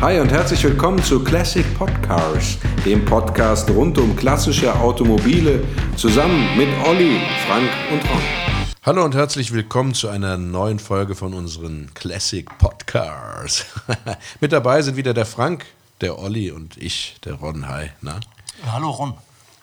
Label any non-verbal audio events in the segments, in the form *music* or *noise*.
Hi und herzlich willkommen zu Classic Podcars, dem Podcast rund um klassische Automobile, zusammen mit Olli, Frank und Ron. Hallo und herzlich willkommen zu einer neuen Folge von unseren Classic Podcars. *laughs* mit dabei sind wieder der Frank, der Olli und ich, der Ron. Hi, na? Hallo Ron.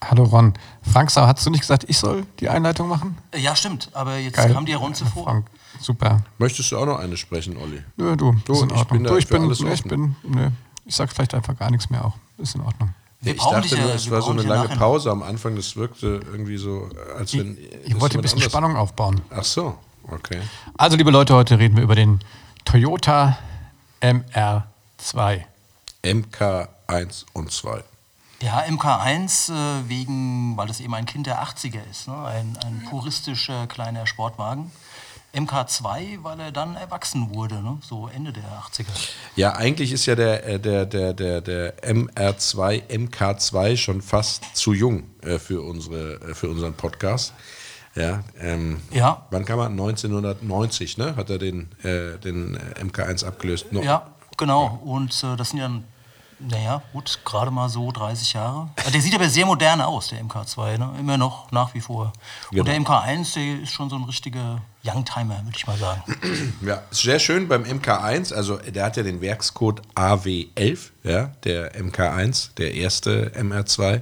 Hallo Ron. Frank, Sau, hast du nicht gesagt, ich soll die Einleitung machen? Äh, Ja, stimmt, aber jetzt Geil. kam dir Ron zuvor. Frank, super. Möchtest du auch noch eine sprechen, Olli? Nö, du, Du, ist in ich Ordnung. bin du, ich bin, alles nö, ich bin, nö, ich sag vielleicht einfach gar nichts mehr auch. Ist in Ordnung. Wir ich brauchen dachte dich ja- nur, es war so eine lange. Pause am Anfang. Das wirkte irgendwie so, als wenn. Ich das wollte ein bisschen anders- Spannung aufbauen. Ach so, okay. Also, liebe Leute, heute reden wir über den Toyota MR2. MK1 und 2. Ja, MK1 äh, wegen, weil das eben ein Kind der 80er ist, ne? ein, ein puristischer kleiner Sportwagen. MK2, weil er dann erwachsen wurde, ne? so Ende der 80er. Ja, eigentlich ist ja der, äh, der, der, der, der MR2, MK2 schon fast zu jung äh, für, unsere, äh, für unseren Podcast. Ja, ähm, Ja. Wann kam er? 1990, ne? Hat er den, äh, den äh, MK1 abgelöst? No. Ja, genau. Und äh, das sind ja, naja, gut, gerade mal so 30 Jahre. Äh, Der sieht aber sehr modern aus, der MK2, ne? immer noch, nach wie vor. Genau. Und der MK1, der ist schon so ein richtiger Youngtimer, würde ich mal sagen. *clears throat* Ja, ist sehr schön beim MK1, also der hat ja den Werkscode AW11, ja, der MK1, der erste MR2.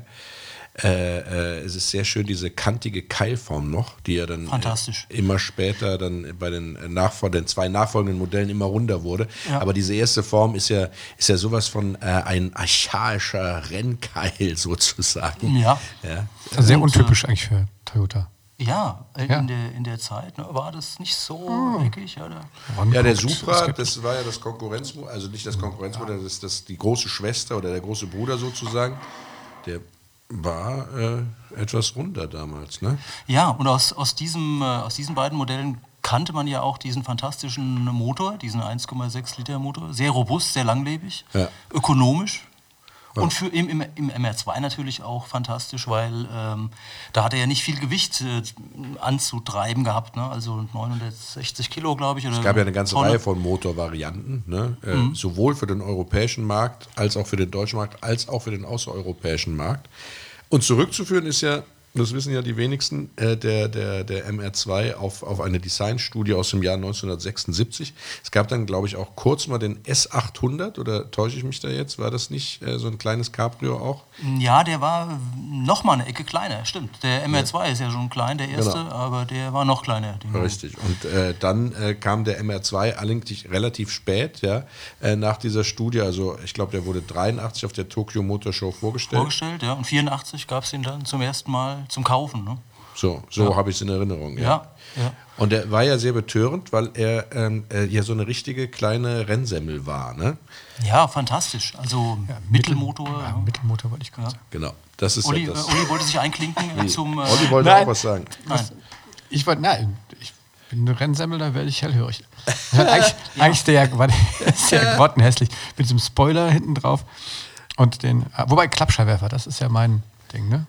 Äh, äh, es ist sehr schön, diese kantige Keilform noch, die ja dann Fantastisch. Äh, immer später dann bei den, Nachfol den zwei nachfolgenden Modellen immer runder wurde. Ja. Aber diese erste Form ist ja, ist ja sowas von äh, ein archaischer Rennkeil *laughs* sozusagen. Ja. ja. Sehr untypisch eigentlich für Toyota. Ja, äh, Ja. In, der, in der Zeit ne, war das nicht so eckig. Ja, Ja, der Supra, das war ja das Konkurrenzmodell, also nicht das Konkurrenzmodell, das ist das die große Schwester oder der große Bruder sozusagen. Der war äh, etwas runder damals, ne? ja, und aus, aus, diesem, äh, aus diesen beiden Modellen kannte man ja auch diesen fantastischen Motor, diesen 1,6 Liter Motor. Sehr robust, sehr langlebig, Ja. ökonomisch. Und für im, im, im MR2 natürlich auch fantastisch, weil ähm, da hat er ja nicht viel Gewicht äh, anzutreiben gehabt. Ne? Also 960 Kilo, glaube ich. Oder Es gab ja eine ganze Tonne. Reihe von Motorvarianten, ne? äh, sowohl für den europäischen Markt als auch für den deutschen Markt, als auch für den außereuropäischen Markt. Und zurückzuführen ist ja, das wissen ja die wenigsten, äh, der, der, der MR2 auf, auf eine Designstudie aus dem Jahr 1976. Es gab dann, glaube ich, auch kurz mal den S800, oder täusche ich mich da jetzt? War das nicht äh, so ein kleines Cabrio auch? Ja, der war noch mal eine Ecke kleiner, stimmt. Der MR2 ist ja schon klein, der erste, Genau. aber der war noch kleiner. Richtig. Und äh, dann äh, kam der MR2 allerdings relativ spät, ja, äh, nach dieser Studie. Also ich glaube, der wurde 83 auf der Tokyo Motor Show vorgestellt. vorgestellt, ja. Und 84 gab es ihn dann zum ersten Mal zum Kaufen. Ne? So, so habe ich es in Erinnerung. Ja. Ja, ja. Und er war ja sehr betörend, weil er ähm, äh, ja so eine richtige kleine Rennsemmel war. Ne? Ja, fantastisch. Also Mittelmotor. Ja, ja. Mittelmotor wollte ich gerade Ja. sagen. Genau. Das ist Olli, ja das. äh, Olli wollte sich einklinken äh, zum. Äh, Olli wollte Nein. auch was sagen. nein. Ich wollte, nein, ich bin eine Rennsemmel, da werde ich hellhörig. Eigentlich, *laughs* eigentlich der, war der *laughs* ja grottenhässlich, mit diesem Spoiler hinten drauf und den, ah, wobei Klappscheinwerfer, das ist ja mein Ding, ne?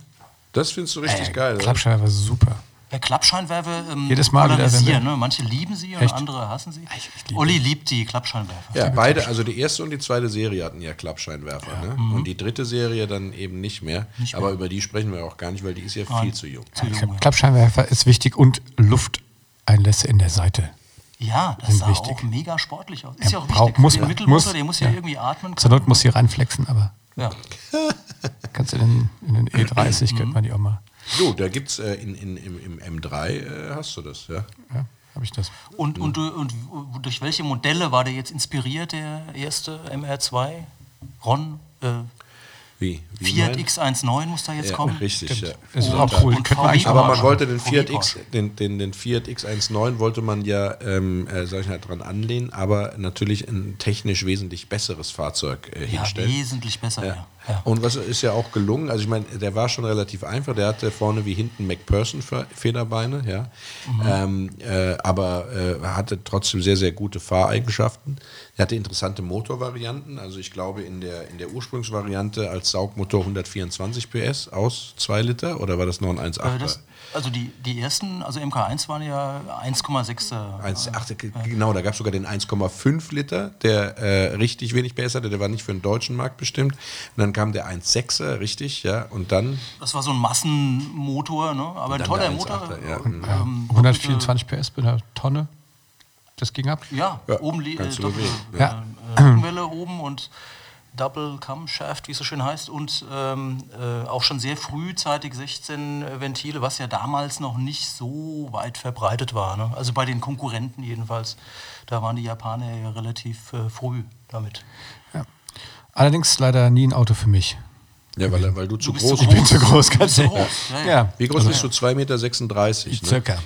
Das findest du richtig Äh, geil. Klappscheinwerfer ist super. Ja, Klappscheinwerfer ähm, Jedes Mal wieder, wenn polarisieren, wir- ne? Manche lieben sie und Echt? andere hassen sie. Ich- ich liebe Olli liebt die Klappscheinwerfer. Ja, beide, also die erste und die zweite Serie hatten ja Klappscheinwerfer. Ne? Und die dritte Serie dann eben nicht mehr. Aber über die sprechen wir auch gar nicht, weil die ist ja viel zu jung. Zu jung, ja. Klappscheinwerfer ist wichtig und Lufteinlässe in der Seite. Ja, das sah wichtig. auch mega sportlich aus. Ist ja auch braucht- wichtig. muss der man- muss, der muss ja, ja. irgendwie atmen Zur können. Not muss sie reinflexen, aber Ja. *laughs* kannst du in, in den E30, könnte man die auch mal. So, da gibt es äh, in, in, im, im M3 äh, hast du das, ja. Ja, habe ich das. Und, und, du- und durch welche Modelle war der jetzt inspiriert, der erste MR2? Ron? Äh, Wie? Wie Fiat mein- X19 muss da jetzt Ja, kommen? richtig, ja. Das ist auch cool. Aber man wollte den Fiat, X, den, den, den Fiat X19 wollte man ja, ähm, äh, sag ich mal, dran anlehnen, aber natürlich ein technisch wesentlich besseres Fahrzeug äh, Ja, hinstellen. wesentlich besser, ja. ja. Und was ist ja auch gelungen, also ich meine, der war schon relativ einfach, der hatte vorne wie hinten McPherson-Federbeine, ja, Mhm. ähm, äh, aber äh, hatte trotzdem sehr, sehr gute Fahreigenschaften. Der hatte interessante Motorvarianten. Also ich glaube in der, in der Ursprungsvariante als Saugmotor 124 PS aus 2 Liter oder war das noch ein 1,8? Äh, also die, die ersten, also MK1 waren ja 1,6. 1,8, genau, da gab es sogar den 1,5 Liter, der äh, richtig wenig PS hatte, der war nicht für den deutschen Markt bestimmt. Und dann kam der 1,6er, richtig, ja, und dann... Das war so ein Massenmotor, ne? aber ein toller Motor. 1,8er, ja. Ähm, 124 PS bei einer Tonne. Das ging ab. Ja, Ja, oben äh, kannst du Doppel, bewegen, ja. äh, Rückenwelle *clears throat* oben und Double Camshaft, wie es so schön heißt, und ähm, äh, auch schon sehr frühzeitig 16 Ventile, was ja damals noch nicht so weit verbreitet war. Ne? Also bei den Konkurrenten jedenfalls. Da waren die Japaner ja relativ äh, früh damit. Allerdings leider nie ein Auto für mich. Ja, weil, weil du zu bist groß zu bist. Ich bin zu groß, Du ganz zu groß, ja, ja. Ja, Wie groß bist du? 2,36 Meter, ne? circa.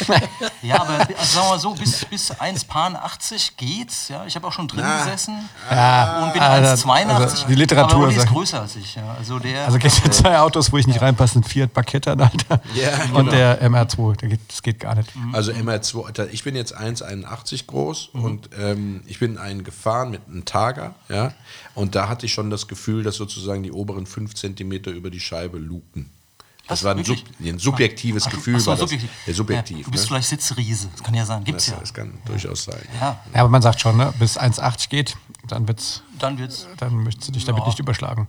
*laughs* Ja, aber also sagen wir mal so, bis, bis 1,80 geht's. Ja? Ich habe auch schon drin Na. gesessen Ja, und bin also- 1,82. also die Literatur aber ist größer als ich. Ja. Also, der Also gibt es zwei Autos, wo ich nicht reinpasse, ein Fiat Barchetta, Alter. Ja, Und genau. der MR2, der geht, das geht gar nicht. Also MR2, ich bin jetzt 1,81 groß und ähm, ich bin einen gefahren mit einem Targa, ja, und da hatte ich schon das Gefühl, dass sozusagen die oberen 5 Zentimeter über die Scheibe luken. Das war ein, sub, ein subjektives Ach, Gefühl. ach so, war das. Ja, subjektiv. Ja, du bist ne? vielleicht Sitzriese. Das kann ja sein. Gibt's das, ja. das kann durchaus sein. Ja, Ja, aber man sagt schon, ne, bis 1,80 geht, dann wird's, dann wird's. dann möchtest du dich damit Ja. nicht überschlagen.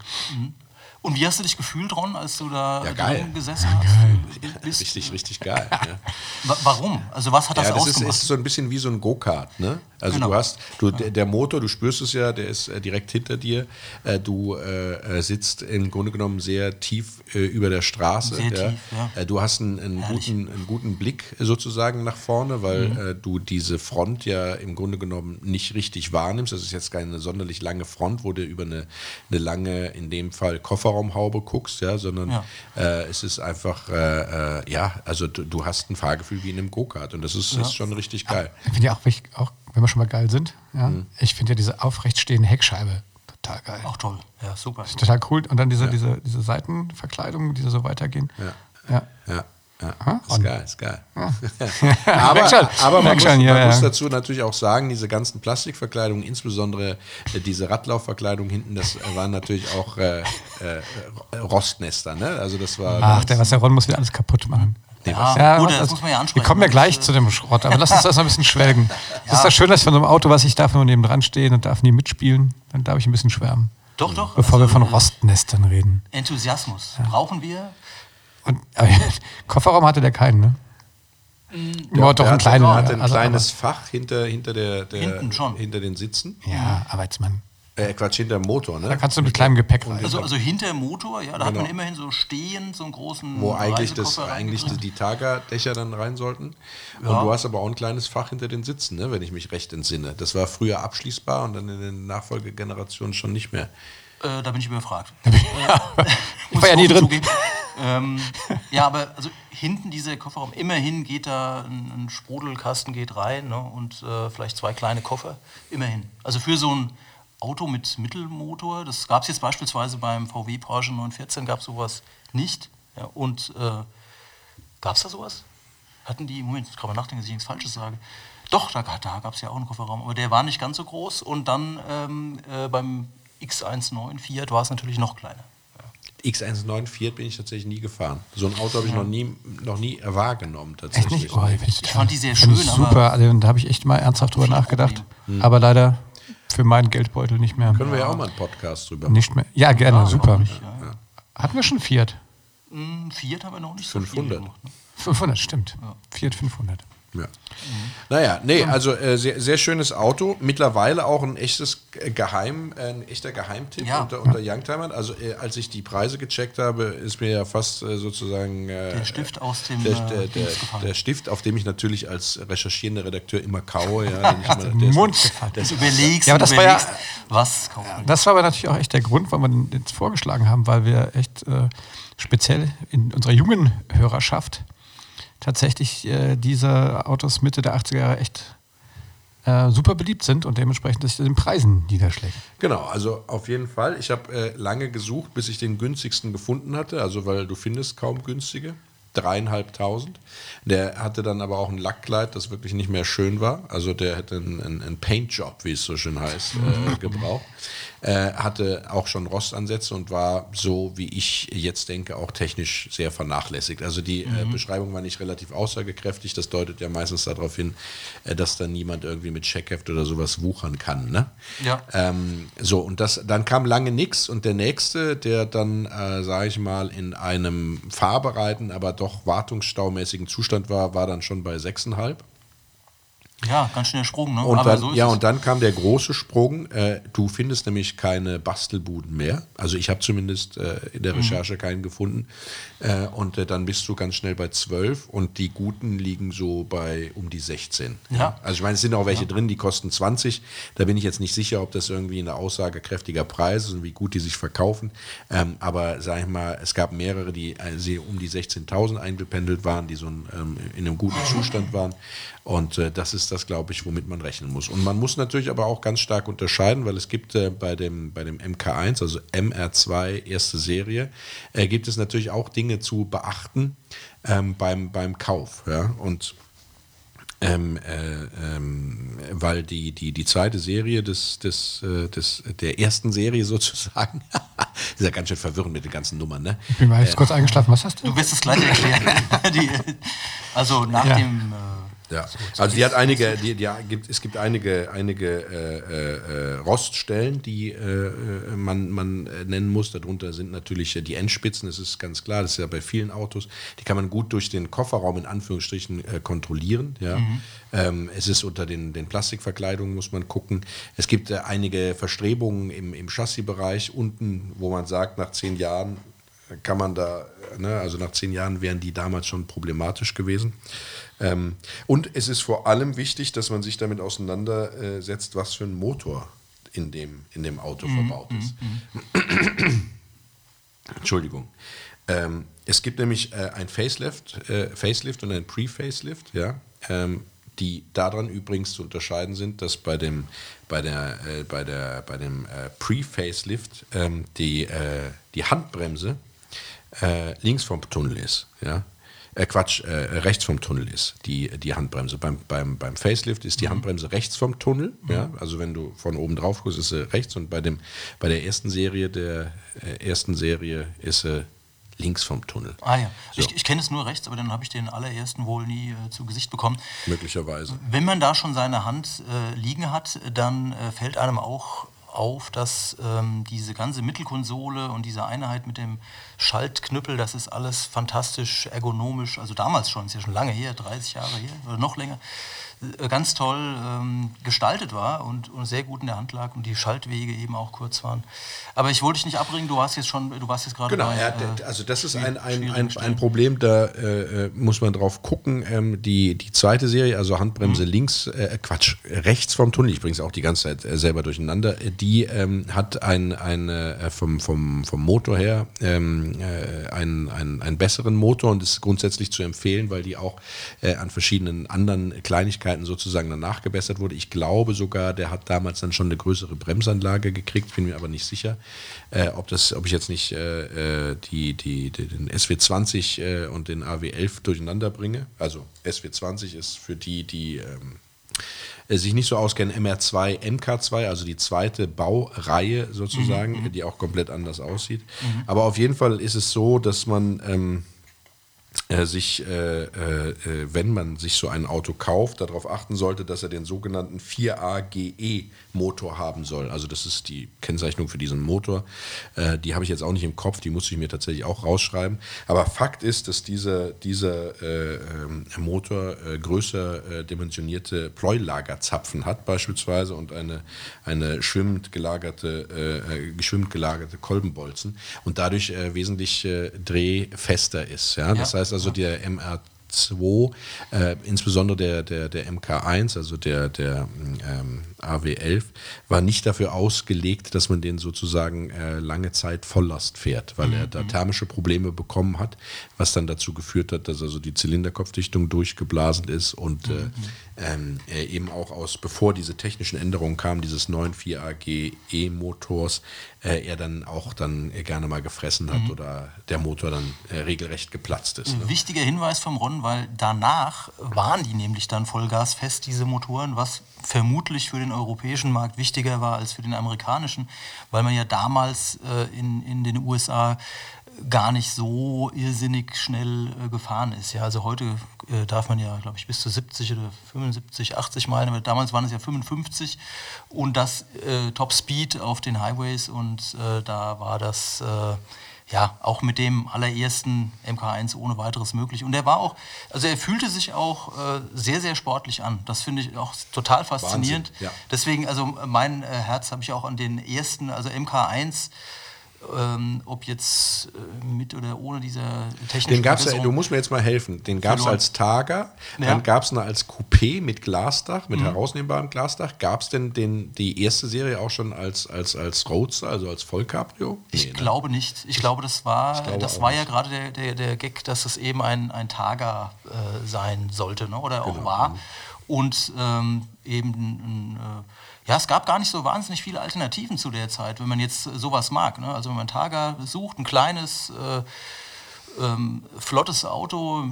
Und wie hast du dich gefühlt, Ron, als du da Ja, geil. gesessen hast? Bist- Richtig, richtig geil. ja. Wa- Warum? Also was hat das, Ja, das ist, ausgemacht? ist so ein bisschen wie so ein Go-Kart. Ne? Also Genau. du hast, du, der, der Motor, du spürst es ja, der ist äh, direkt hinter dir. Äh, du äh, äh, sitzt im Grunde genommen sehr tief äh, über der Straße. Sehr ja? tief, ja. Du hast einen, einen, guten, einen guten Blick sozusagen nach vorne, weil Mhm. äh, du diese Front ja im Grunde genommen nicht richtig wahrnimmst. Das ist jetzt keine sonderlich lange Front, wo du über eine, eine lange, in dem Fall Kofferraumhaube guckst, ja, sondern Ja. äh, es ist einfach, äh, äh, ja, also du, du hast ein Fahrgefühl wie in einem Go-Kart und das ist, ist schon richtig geil. Ich finde ja auch, auch, wenn wir schon mal geil sind, ja, Mhm. ich finde ja diese aufrecht stehende Heckscheibe total geil. Auch toll. Ja, super. Total cool. Und dann diese, diese, diese Seitenverkleidungen, die so weitergehen. Ja. Ja. Ja, ja. Aha. ist geil, ist geil. Merk *laughs* aber aber man, muss, schon, ja, man ja. muss dazu natürlich auch sagen, diese ganzen Plastikverkleidungen, insbesondere äh, diese Radlaufverkleidung hinten, das waren natürlich auch äh, äh, Rostnester. Ne? Also das war Ach, der Wasserron muss wieder alles kaputt machen. Ja, gut, das also, muss man ja ansprechen. Wir kommen ja Das, gleich zu dem Schrott, aber lass uns *laughs* das noch ein bisschen schwelgen. Das ist doch schön, dass ich von so einem Auto, was ich darf nur neben dran stehen und darf nie mitspielen, dann darf ich ein bisschen schwärmen. Doch, doch. Bevor wir also, von äh, Rostnestern reden. Enthusiasmus. Brauchen wir? Und, aber, *laughs* Kofferraum hatte der keinen, ne? Ja, doch der ein hatte, kleiner. der hatte ein also, kleines Fach hinter, hinter, der, der, Hinten schon. hinter den Sitzen. Ja, man, Äh, Quatsch, hinter dem Motor. Ne? da kannst du mit kleinem Gepäck rein. Also, also hinter dem Motor, ja, da hat man Genau. immerhin so stehend so einen großen wo eigentlich, das, eigentlich die, Targa-Dächer dann rein sollten. Ja. Und du hast aber auch ein kleines Fach hinter den Sitzen, ne, wenn ich mich recht entsinne. Das war früher abschließbar und dann in den Nachfolgegenerationen schon nicht mehr. Äh, da bin ich überfragt. *laughs* Ich war ja nie drin. Ähm, ja, aber also hinten dieser Kofferraum, immerhin geht da ein, ein Sprudelkasten geht rein ne, und äh, vielleicht zwei kleine Koffer. Immerhin. Also für so ein Auto mit Mittelmotor, das gab es jetzt beispielsweise beim VW Porsche 914, gab es sowas nicht. Ja, und äh, gab es da sowas? Hatten die, Moment, ich kann mal nachdenken, dass ich nichts Falsches sage. Doch, da, da gab es ja auch einen Kofferraum, aber der war nicht ganz so groß. Und dann ähm, äh, beim X19 Fiat war es natürlich noch kleiner. X1.9 Fiat bin ich tatsächlich nie gefahren. So ein Auto habe ich noch nie, noch nie wahrgenommen Echt tatsächlich. nicht? Oh, ich, Ich fand die sehr schön, super. aber- Also, da habe ich echt mal ernsthaft drüber nachgedacht. Problem. Aber leider für meinen Geldbeutel nicht mehr. Können wir ja auch mal einen Podcast drüber machen. Nicht mehr. Ja, gerne, super. warum nicht, ja. Hatten wir schon Fiat? Hm, Fiat haben wir noch nicht so 500. viel gemacht. Ne? 500, stimmt. Fiat 500. Ja. Naja, nee, also äh, sehr, sehr schönes Auto. Mittlerweile auch ein echtes äh, Geheim, äh, ein echter Geheimtipp Ja. unter, unter Youngtimern. Also äh, als ich die Preise gecheckt habe, ist mir ja fast äh, sozusagen äh, Der Stift aus dem der, äh, der, der, der Stift, auf dem ich natürlich als recherchierender Redakteur immer kaue. Ja, *laughs* den ich immer, der ist- Mund gefallen. Du überlegst, Ja, aber das war ja- überlegst, was kaufen. Das war aber natürlich auch echt der Grund, warum wir den jetzt vorgeschlagen haben, weil wir echt äh, speziell in unserer jungen Hörerschaft tatsächlich äh, diese Autos Mitte der 80er Jahre echt äh, super beliebt sind und dementsprechend sich den Preisen niederschlägt. Genau, also auf jeden Fall. Ich habe äh, lange gesucht, bis ich den günstigsten gefunden hatte, also weil du findest kaum günstige. dreieinhalbtausend. Der hatte dann aber auch ein Lackkleid, das wirklich nicht mehr schön war. Also der hätte einen, einen, einen Paintjob, wie es so schön heißt, äh, *laughs* gebraucht. Äh, hatte auch schon Rostansätze und war so, wie ich jetzt denke, auch technisch sehr vernachlässigt. Also die äh, Beschreibung war nicht relativ aussagekräftig. Das deutet ja meistens darauf hin, äh, dass da niemand irgendwie mit Checkheft oder sowas wuchern kann. Ne? Ja. Ähm, so, und das, dann kam lange nichts und der nächste, der dann, äh, sage ich mal, in einem fahrbereiten, aber doch wartungsstaumäßigen Zustand war, war dann schon bei 6,5. Ja, ganz schön der Sprung, ne? Und Aber dann, so ja, es. und dann kam der große Sprung. Äh, du findest nämlich keine Bastelbuden mehr. Also ich habe zumindest äh, in Mhm. der Recherche keinen gefunden. Äh, und äh, dann bist du ganz schnell bei 12 und die guten liegen so bei um die 16. Ja. Also ich meine, es sind auch welche drin, die kosten 20. Da bin ich jetzt nicht sicher, ob das irgendwie eine aussagekräftiger Preis ist und wie gut die sich verkaufen. Ähm, aber sag ich mal, es gab mehrere, die sie um die 16.000 eingependelt waren, die so ein, ähm, in einem guten Zustand waren. Und äh, das ist das, glaube ich, womit man rechnen muss. Und man muss natürlich aber auch ganz stark unterscheiden, weil es gibt äh, bei, dem, bei dem MK1, also MR2 erste Serie, äh, gibt es natürlich auch Dinge zu beachten ähm, beim, beim Kauf. Ja? Und ähm, äh, ähm, weil die, die, die zweite Serie des, des, äh, des, der ersten Serie *laughs* sozusagen, ist ja ganz schön verwirrend mit den ganzen Nummern, ne? Ich bin mal jetzt kurz eingeschlafen. Was hast du? Du wirst es gleich erklären. *laughs* die, also nach Ja. dem. Ja, also die hat einige, die, die gibt, es gibt einige, einige äh, äh, Roststellen, die äh, äh, man, man äh, nennen muss. Darunter sind natürlich äh, die Endspitzen, das ist ganz klar, das ist ja bei vielen Autos. Die kann man gut durch den Kofferraum in Anführungsstrichen kontrollieren. Ja. Ähm, es ist unter den, den Plastikverkleidungen, muss man gucken. Es gibt einige Verstrebungen im, im Chassisbereich unten, wo man sagt, nach zehn Jahren kann man da, ne, also nach zehn Jahren wären die damals schon problematisch gewesen. Ähm, und es ist vor allem wichtig, dass man sich damit auseinandersetzt, was für ein Motor in dem, in dem Auto verbaut ist. *clears throat* Entschuldigung. Ähm, es gibt nämlich äh, ein Facelift, äh, Facelift und ein Pre-Facelift, ja, ähm, die daran übrigens zu unterscheiden sind, dass bei dem, bei der, äh, bei der, bei dem äh, Pre-Facelift ähm, die, äh, die Handbremse äh, links vom Tunnel ist, ja. Äh, Quatsch, äh, rechts vom Tunnel ist die, die Handbremse. Beim, beim, beim Facelift ist die Handbremse rechts vom Tunnel. Ja? Also wenn du von oben drauf guckst, ist sie rechts und bei, dem, bei der ersten Serie der äh, ersten Serie ist sie links vom Tunnel. ah ja, So. ich, ich kenne es nur rechts, aber dann habe ich den allerersten wohl nie äh, zu Gesicht bekommen. Möglicherweise. Wenn man da schon seine Hand äh, liegen hat, dann äh, fällt einem auch auf, dass ähm, diese ganze Mittelkonsole und diese Einheit mit dem Schaltknüppel, das ist alles fantastisch ergonomisch, also damals schon, ist ja schon lange her, 30 Jahre her oder noch länger, ganz toll ähm, gestaltet war und, und sehr gut in der Hand lag und die Schaltwege eben auch kurz waren. Aber ich wollte dich nicht abbringen, du warst jetzt schon, du warst jetzt gerade Genau, bei, äh, also das ist ein, ein, ein, ein Problem, da äh, äh, muss man drauf gucken. Ähm, die, die zweite Serie, also Handbremse Mhm. links, äh, Quatsch, rechts vom Tunnel, ich bringe es auch die ganze Zeit äh, selber durcheinander, äh, die ähm, hat ein, ein, äh, vom, vom, vom Motor her ähm, äh, einen, einen, einen besseren Motor und ist grundsätzlich zu empfehlen, weil die auch äh, an verschiedenen anderen Kleinigkeiten sozusagen dann nachgebessert wurde. Ich glaube sogar, der hat damals dann schon eine größere Bremsanlage gekriegt, bin mir aber nicht sicher, äh, ob, das, ob ich jetzt nicht äh, äh, die, die, die, den SW20 äh, und den AW11 durcheinander bringe. Also SW20 ist für die, die ähm, äh, sich nicht so auskennen, MR2, MK2, also die zweite Baureihe sozusagen, die auch komplett anders aussieht. Aber auf jeden Fall ist es so, dass man ähm, äh, sich, äh, äh, äh, wenn man sich so ein Auto kauft, darauf achten sollte, dass er den sogenannten 4AGE-Motor haben soll. Also das ist die Kennzeichnung für diesen Motor. Äh, die habe ich jetzt auch nicht im Kopf, die musste ich mir tatsächlich auch rausschreiben. Aber Fakt ist, dass dieser, dieser äh, ähm, Motor äh, größer äh, dimensionierte Pleulagerzapfen hat beispielsweise und eine, eine schwimmend gelagerte, äh, äh, schwimmend gelagerte Kolbenbolzen und dadurch wesentlich drehfester ist. Ja? Das Ja. heißt also, der MR MR2, äh, insbesondere der, der, der MK1, also der, der ähm, AW11, war nicht dafür ausgelegt, dass man den sozusagen äh, lange Zeit Volllast fährt, weil er da thermische Probleme bekommen hat, was dann dazu geführt hat, dass also die Zylinderkopfdichtung durchgeblasen ist und äh, ähm, er eben auch aus, bevor diese technischen Änderungen kamen, dieses neuen 4AG E-Motors, äh, er dann auch dann gerne mal gefressen hat oder der Motor dann äh, regelrecht geplatzt ist. Ne? Wichtiger Hinweis vom Ron, weil danach waren die nämlich dann vollgasfest, diese Motoren, was vermutlich für den europäischen Markt wichtiger war als für den amerikanischen, weil man ja damals äh, in, in den USA gar nicht so irrsinnig schnell äh, gefahren ist. Ja, also heute äh, darf man ja, glaube ich, bis zu 70 oder 75, 80 Meilen, aber damals waren es ja 55 und das äh, Top Speed auf den Highways und äh, da war das äh, ja auch mit dem allerersten MK1 ohne weiteres möglich. Und er war auch, also er fühlte sich auch äh, sehr, sehr sportlich an. Das finde ich auch total faszinierend. Wahnsinn, ja. Deswegen, also mein äh, Herz habe ich auch an den ersten, also MK1 ähm, ob jetzt äh, mit oder ohne dieser technischen Den gab's ja, du musst mir jetzt mal helfen. Den gab es als Targa, Ja. dann gab es noch als Coupé mit Glasdach, Mhm. mit herausnehmbarem Glasdach. Gab es denn den, die erste Serie auch schon als, als, als Roadster, also als Vollcabrio? Ich Nee, ne? glaube nicht. Ich glaube, das war, glaube das war ja gerade der, der, der Gag, dass es eben ein, ein Targa äh, sein sollte ne? oder Genau. auch war. Und ähm, eben, ein, äh, ja, es gab gar nicht so wahnsinnig viele Alternativen zu der Zeit, wenn man jetzt sowas mag. Ne? Also wenn man Targa sucht, ein kleines, äh, ähm, flottes Auto,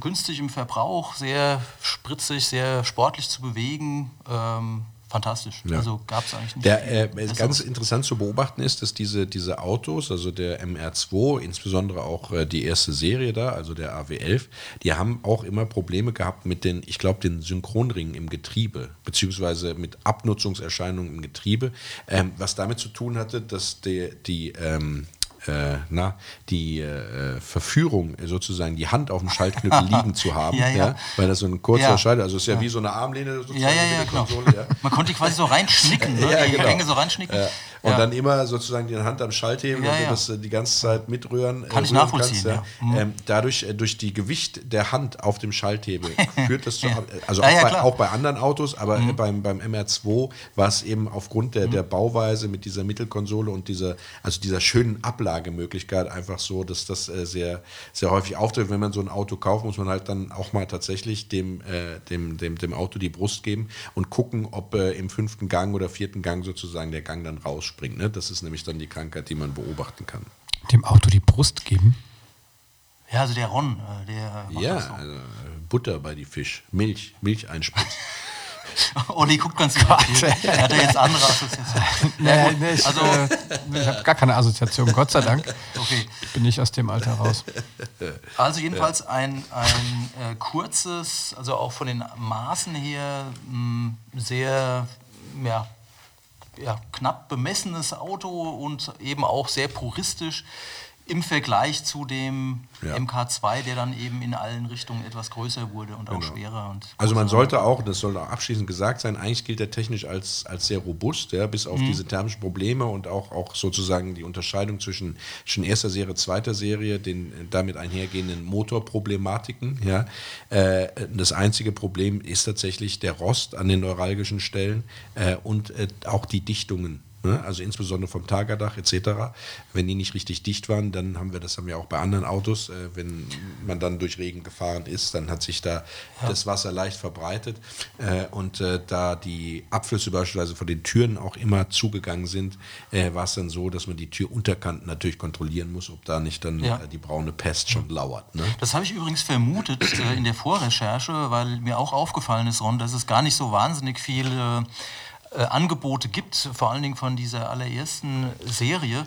günstig im Verbrauch, sehr spritzig, sehr sportlich zu bewegen. Ähm, fantastisch. Ja. Also gab es eigentlich nicht. Der, äh, Besseres. ganz interessant zu beobachten ist, dass diese, diese Autos, also der MR2, insbesondere auch äh, die erste Serie da, also der AW11, die haben auch immer Probleme gehabt mit den, ich glaube, den Synchronringen im Getriebe, beziehungsweise mit Abnutzungserscheinungen im Getriebe, ähm, was damit zu tun hatte, dass die, die ähm, äh, na, die äh, Verführung, äh, sozusagen die Hand auf dem Schaltknüppel *laughs* liegen zu haben, Ja, ja. weil das so ein kurzer Ja. Schalter, also es ist ja, wie so eine Armlehne sozusagen Ja, ja, ja, der genau. Konsole, ja. Man konnte die quasi so reinschnicken, ne? *laughs* Ja, die genau. Gänge so reinschnicken. Und Ja. dann immer sozusagen die Hand am Schalthebel, Ja, wenn ja. das äh, die ganze Zeit mitrühren Kann äh, ich nachvollziehen, kannst, ja. Mhm. ähm, dadurch, äh, durch die Gewicht der Hand auf dem Schalthebel *laughs* führt das zu, Ja. also auch, bei. Mhm. auch bei anderen Autos, aber äh, beim, beim MR2 war es eben aufgrund der, der Bauweise mit dieser Mittelkonsole und dieser, also dieser schönen Ablagemöglichkeit einfach so, dass das äh, sehr, sehr häufig auftritt. Wenn man so ein Auto kauft, muss man halt dann auch mal tatsächlich dem, äh, dem, dem, dem Auto die Brust geben und gucken, ob äh, im fünften Gang oder vierten Gang sozusagen der Gang dann rausspringt. Ne? Das ist nämlich dann die Krankheit, die man beobachten kann. Dem Auto die Brust geben. Ja, also der Ron, äh, der macht Ja, das so. also, äh, Butter bei die Fisch, Milch, Milch einspritzen. *laughs* Olli guckt ganz *laughs* überrascht. Er hat ja jetzt andere Assoziationen. *laughs* Nee, nee, ich, Also- äh, ich habe gar keine Assoziation, Gott sei Dank. Okay. Ich bin nicht aus dem Alter raus. Also jedenfalls ein, ein äh, kurzes, also auch von den Maßen her mh, sehr ja, ja, knapp bemessenes Auto und eben auch sehr puristisch im Vergleich zu dem Ja. MK2, der dann eben in allen Richtungen etwas größer wurde und auch schwerer. Und Also man sollte auch, das soll auch abschließend gesagt sein, eigentlich gilt er technisch als, als sehr robust, ja, bis auf diese thermischen Probleme und auch, auch sozusagen die Unterscheidung zwischen, zwischen erster Serie, zweiter Serie, den äh, damit einhergehenden Motorproblematiken. Ja. Äh, das einzige Problem ist tatsächlich der Rost an den neuralgischen Stellen äh, und äh, auch die Dichtungen. Ne? Also insbesondere vom Tagerdach etc. Wenn die nicht richtig dicht waren, dann haben wir, das haben wir auch bei anderen Autos, äh, wenn man dann durch Regen gefahren ist, dann hat sich da das Wasser leicht verbreitet. Äh, und äh, da die Abflüsse beispielsweise von den Türen auch immer zugegangen sind, äh, war es dann so, dass man die Türunterkanten natürlich kontrollieren muss, ob da nicht dann Ja. äh, die braune Pest schon lauert. Ne? Das habe ich übrigens vermutet äh, in der Vorrecherche, weil mir auch aufgefallen ist, Ron, dass es gar nicht so wahnsinnig viele äh, Angebote gibt, vor allen Dingen von dieser allerersten Serie.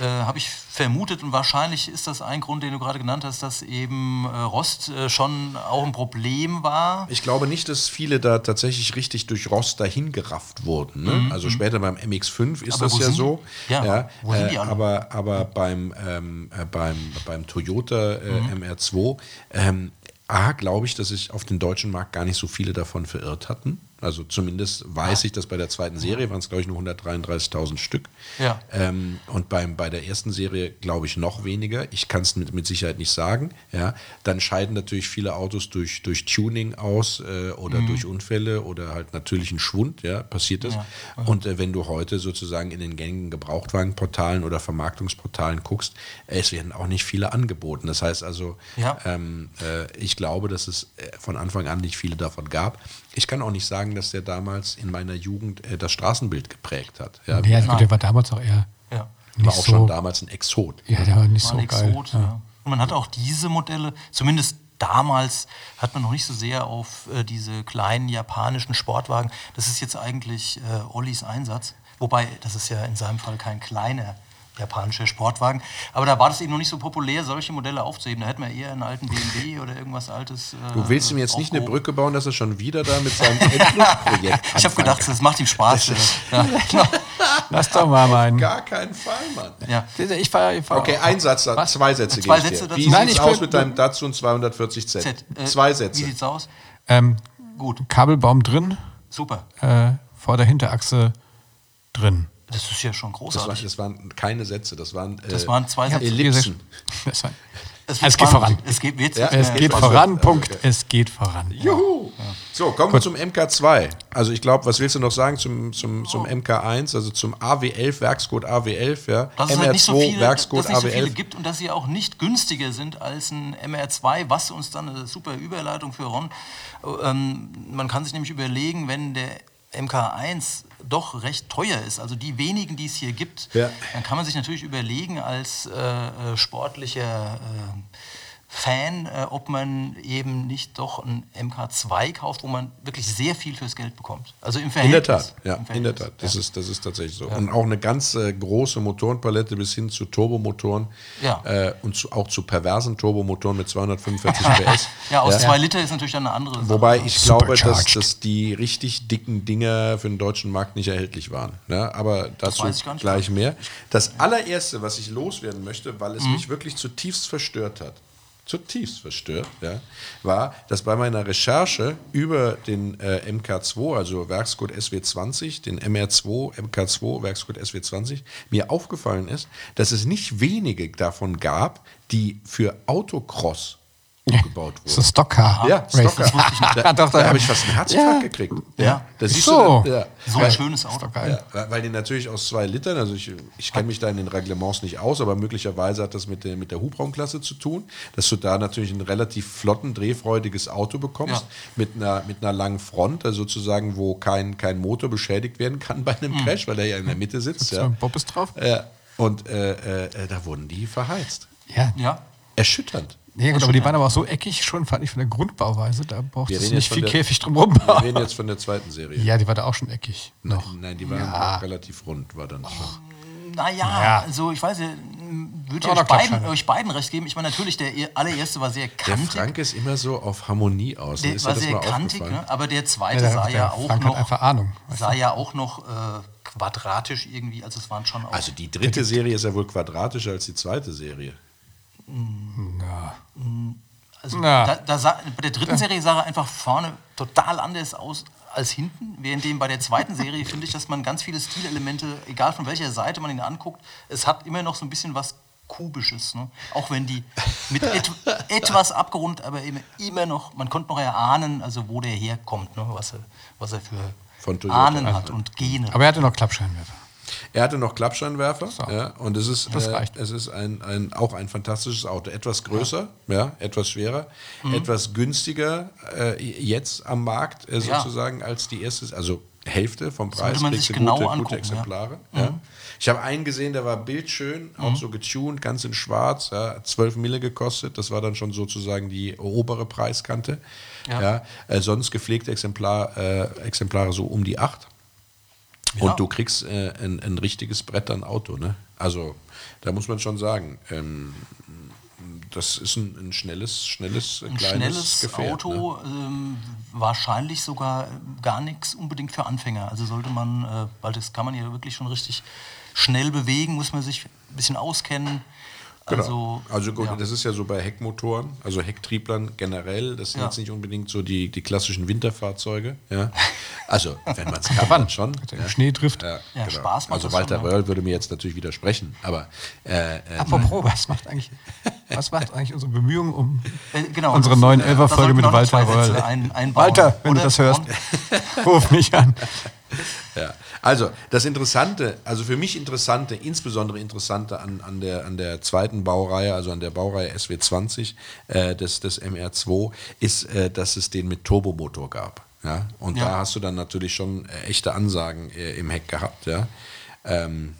Äh, habe ich vermutet und wahrscheinlich ist das ein Grund, den du gerade genannt hast, dass eben äh, Rost äh, schon auch ein Problem war. Ich glaube nicht, dass viele da tatsächlich richtig durch Rost dahin gerafft wurden. Ne? Also später beim MX5 ist Mhm. Aber das ja so. die? Ja, wo sind die äh, alle? aber aber beim, ähm, äh, beim, beim Toyota äh, Mhm. MR2, ähm, A, glaube ich, dass sich auf den deutschen Markt gar nicht so viele davon verirrt hatten. Also zumindest weiß ich, dass bei der zweiten Serie waren es, glaube ich, nur 133.000 Stück. Ja. Ähm, und beim, bei der ersten Serie, glaube ich, noch weniger. Ich kann es mit, mit Sicherheit nicht sagen. Ja. Dann scheiden natürlich viele Autos durch, durch Tuning aus äh, oder durch Unfälle oder halt natürlichen Schwund. Ja, passiert das. Ja. Und äh, wenn du heute sozusagen in den gängigen Gebrauchtwagenportalen oder Vermarktungsportalen guckst, äh, es werden auch nicht viele angeboten. Das heißt also, Ja. ähm, äh, ich glaube, dass es äh, von Anfang an nicht viele davon gab. Ich kann auch nicht sagen, dass der damals in meiner Jugend äh, das Straßenbild geprägt hat. Ja, Ja, gut, der war damals auch eher Ja. war auch so. schon damals ein Exot. Ja, der war nicht war so ein geil. Exot, ja. Und man hat auch diese Modelle, zumindest damals hat man noch nicht so sehr auf äh, diese kleinen japanischen Sportwagen. Das ist jetzt eigentlich äh, Ollis Einsatz. Wobei, das ist ja in seinem Fall kein kleiner japanischer Sportwagen. Aber da war das eben noch nicht so populär, solche Modelle aufzuheben. Da hätten wir eher einen alten BMW oder irgendwas Altes. Äh, Du willst ihm jetzt nicht eine. Brücke bauen, dass er schon wieder da mit seinem Endlosprojekt *laughs* Ich habe gedacht, das macht ihm Spaß. ja. Lass doch mal meinen. Gar keinen Fall, Mann. Ja. Ich war, ich war Okay, ein Satz, Was? zwei Sätze Zwei gebe ich Sätze dir. dazu? Wie Nein, sieht's ich aus mit deinem Datsun 240Z? Z, äh, Zwei Wie Sätze. sieht's aus? ähm, Gut, Kabelbaum drin, super. äh, vor der Hinterachse drin. Das ist ja schon Das, war, großartig. das waren keine Sätze, das waren, äh, Das waren zwei Sätze. Ellipsen. Das war, Es, Es geht voran. Es geht, jetzt, Ja, es geht also- voran, also, Punkt. okay. Es geht voran. Juhu! So, kommen wir zum MK2. Also ich glaube, was willst du noch sagen zum, zum, zum MK1, also zum AW11, Werkscode AW11, ja? dass es MR2, halt nicht so viele, Werkscode dass es nicht so viele AW11. gibt und dass sie auch nicht günstiger sind als ein MR2, was uns dann eine super Überleitung für Ron. Ähm, man kann sich nämlich überlegen, wenn der MK1 doch recht teuer ist, also die wenigen, die es hier gibt, Ja. dann kann man sich natürlich überlegen als äh, äh, sportlicher äh, Fan, äh, ob man eben nicht doch ein MK2 kauft, wo man wirklich sehr viel fürs Geld bekommt. Also im In Verhältnis. der Tat, ja, in der Tat. Das, ja. ist, das ist tatsächlich so. Und auch eine ganz äh, große Motorenpalette bis hin zu Turbomotoren Ja. äh, und zu, auch zu perversen Turbomotoren mit 245 PS. *laughs* Ja, aus zwei Liter ist natürlich dann eine andere Sache. Wobei ich glaube, dass, dass die richtig dicken Dinger für den deutschen Markt nicht erhältlich waren. Ja, aber dazu gleich mehr. Das allererste, was ich loswerden möchte, weil es Mhm. mich wirklich zutiefst verstört hat, zutiefst verstört, ja, war, dass bei meiner Recherche über den äh, MK2, also Werkscode SW20, den MR2, MK2, Werkscode SW20, mir aufgefallen ist, dass es nicht wenige davon gab, die für Autocross umgebaut wurden. Das ist Stockcar. Ja. Stocker. das wusste ich nicht. Da, Doch, da da- habe ich fast einen Herzinfarkt Ja. gekriegt. Ja. Das siehst So. du. dann- Ja. So ein schönes Auto. Ja, weil- die natürlich aus zwei Litern, also ich, ich kenne mich da in den Reglements nicht aus, aber möglicherweise hat das mit der, mit der Hubraumklasse zu tun, dass du da natürlich ein relativ flotten, drehfreudiges Auto bekommst, Ja. mit, einer, mit einer langen Front, also sozusagen, wo kein, kein Motor beschädigt werden kann bei einem Crash, weil er ja in der Mitte sitzt. So Ja. ein Bob ist drauf. Ja. Und äh, äh, da wurden die verheizt. Ja. Ja. Erschütternd. Ja, gut, aber die waren aber auch so eckig schon, fand ich, von der Grundbauweise. Da braucht es nicht viel der- Käfig drumherum Wir reden jetzt von der zweiten Serie. Ja, die war da auch schon eckig. Noch. Nein, nein, die waren Ja. relativ rund, war dann schon. Naja, Ja. also ich weiß, ja, würde ich euch beiden, euch beiden recht geben. Ich meine, natürlich, der e- allererste war sehr Der kantig. Frank ist immer so auf Harmonie aus. Der ist war sehr kantig, ne? aber der zweite Ja, der- sah der ja auch Frank hat noch, Ahnung, sah ja auch noch äh, quadratisch irgendwie, also es waren schon auch. Also die dritte Serie ist ja wohl quadratischer als die zweite Serie. Ja. Also Na. da, da bei der dritten Serie sah er einfach vorne total anders aus als hinten. Währenddem bei der zweiten Serie finde ich, dass man ganz viele Stilelemente, egal von welcher Seite man ihn anguckt, es hat immer noch so ein bisschen was Kubisches. Ne? Auch wenn die mit et *laughs* etwas abgerundet, aber immer, immer noch, man konnte noch erahnen, also wo der herkommt, ne? was, er, was er für. Ahnen hat und Gene. Aber er hatte noch Klappscheinwerfer. Er hatte noch Klappscheinwerfer ja, und es ist, Das äh, es ist ein, ein, auch ein fantastisches Auto. Etwas größer, ja. etwas schwerer, etwas günstiger äh, jetzt am Markt äh, Ja. sozusagen als die erste, also Hälfte vom Preis. man kriegst sich genau gute, angucken, gute ja. Exemplare. Ja. Ich habe einen gesehen, der war bildschön, auch so getuned, ganz in schwarz, ja, 12 Mille gekostet. Das war dann schon sozusagen die obere Preiskante. Ja. Ja. Äh, sonst gepflegte Exemplar, äh, Exemplare so um die 8. Ja. Und du kriegst äh, ein, ein richtiges Brett an Auto. Ne? Also da muss man schon sagen, ähm, das ist ein, ein schnelles, schnelles, ein kleines schnelles Gefährt. Ne? Auto, ähm, wahrscheinlich sogar gar nichts unbedingt für Anfänger. Also sollte man, äh, weil das kann man ja wirklich schon richtig schnell bewegen, muss man sich ein bisschen auskennen. Genau. Also, Also, gut, ja. das ist ja so bei Heckmotoren, also Hecktrieblern generell, das sind Ja. jetzt nicht unbedingt so die, die klassischen Winterfahrzeuge. Ja? Also, wenn man es *laughs* kann, schon. Der Schnee trifft. Ja, Ja, genau. Spaß macht Also Walter ja. Röhrl würde mir jetzt natürlich widersprechen, aber äh, äh, Apropos, was macht eigentlich, was macht eigentlich unsere Bemühungen um Äh, genau, unsere das- neuen äh, Elfer-Folge mit Walter Röhrl? ein-. Walter, wenn du Oder? das hörst, ruf mich an. *laughs* Ja. Also das Interessante, also für mich Interessante, insbesondere Interessante an, an, der, an der zweiten Baureihe, also an der Baureihe SW20 äh, des, des MR2, ist, äh, dass es den mit Turbomotor gab. Ja? Und Ja. da hast du dann natürlich schon äh, echte Ansagen äh, im Heck gehabt. Ja? Ähm,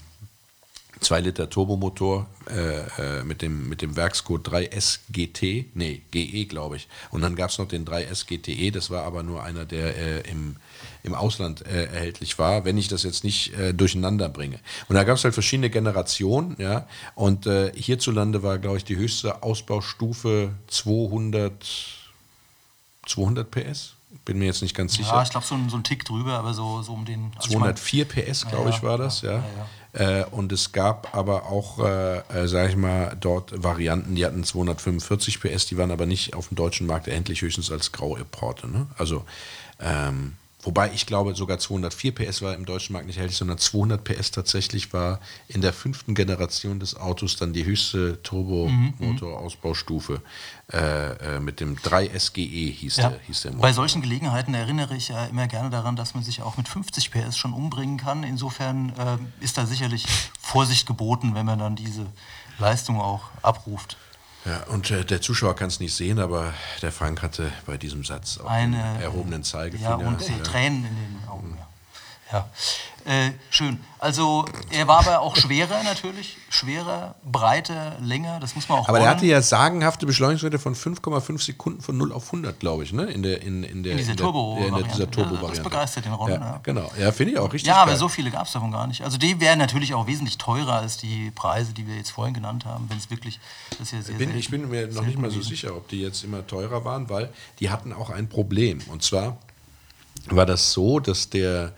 2 Liter Turbomotor äh, äh, mit, dem, mit dem Werkscode 3S GT, nee, GE glaube ich. Und dann gab es noch den 3S GTE, das war aber nur einer, der äh, im, im Ausland äh, erhältlich war, wenn ich das jetzt nicht äh, durcheinander bringe. Und da gab es halt verschiedene Generationen, ja. Und äh, hierzulande war, glaube ich, die höchste Ausbaustufe 200, 200 PS. Bin mir jetzt nicht ganz sicher. Ja, ich glaube so, ein- so ein Tick drüber, aber so, so um den. also ich mein, 204 PS, glaube Ja, ich, war das, ja. ja, Äh, und es gab aber auch, äh, äh, sage ich mal, dort Varianten, die hatten 245 PS, die waren aber nicht auf dem deutschen Markt erhältlich, höchstens als Grauimporte. Ne? Also, ähm, wobei ich glaube, sogar 204 PS war im deutschen Markt nicht erhältlich, sondern 200 PS tatsächlich war in der fünften Generation des Autos dann die höchste Turbomotor-Ausbaustufe äh, äh, mit dem 3SGE hieß, ja. der, hieß der Motor. Bei solchen Gelegenheiten erinnere ich ja immer gerne daran, dass man sich auch mit 50 PS schon umbringen kann. Insofern äh, ist da sicherlich Vorsicht geboten, wenn man dann diese Leistung auch abruft. Ja, und äh, der Zuschauer kann es nicht sehen, aber der Frank hatte bei diesem Satz auch Eine den erhobenen Zeigefinger. Ja, und äh. Tränen in den Augen. Ja. Ja, äh, schön. Also er war aber auch schwerer natürlich, schwerer, breiter, länger. Das muss man auch. Aber wollen. hatte ja sagenhafte Beschleunigungswerte von 5,5 Sekunden von 0 auf 100, glaube ich, ne? In, der, in, in, der, In dieser der, Turbo- ja, Turbo-Variante. das begeistert den Ron, Ja, ja. Genau, ja, finde ich auch richtig Ja, aber geil. so viele gab es davon gar nicht. Also die wären natürlich auch wesentlich teurer als die Preise, die wir jetzt vorhin genannt haben, wenn es wirklich. Das ist ja sehr bin, selten- ich bin mir noch nicht mal so sicher, ob die jetzt immer teurer waren, weil die hatten auch ein Problem. Und zwar war das so, dass der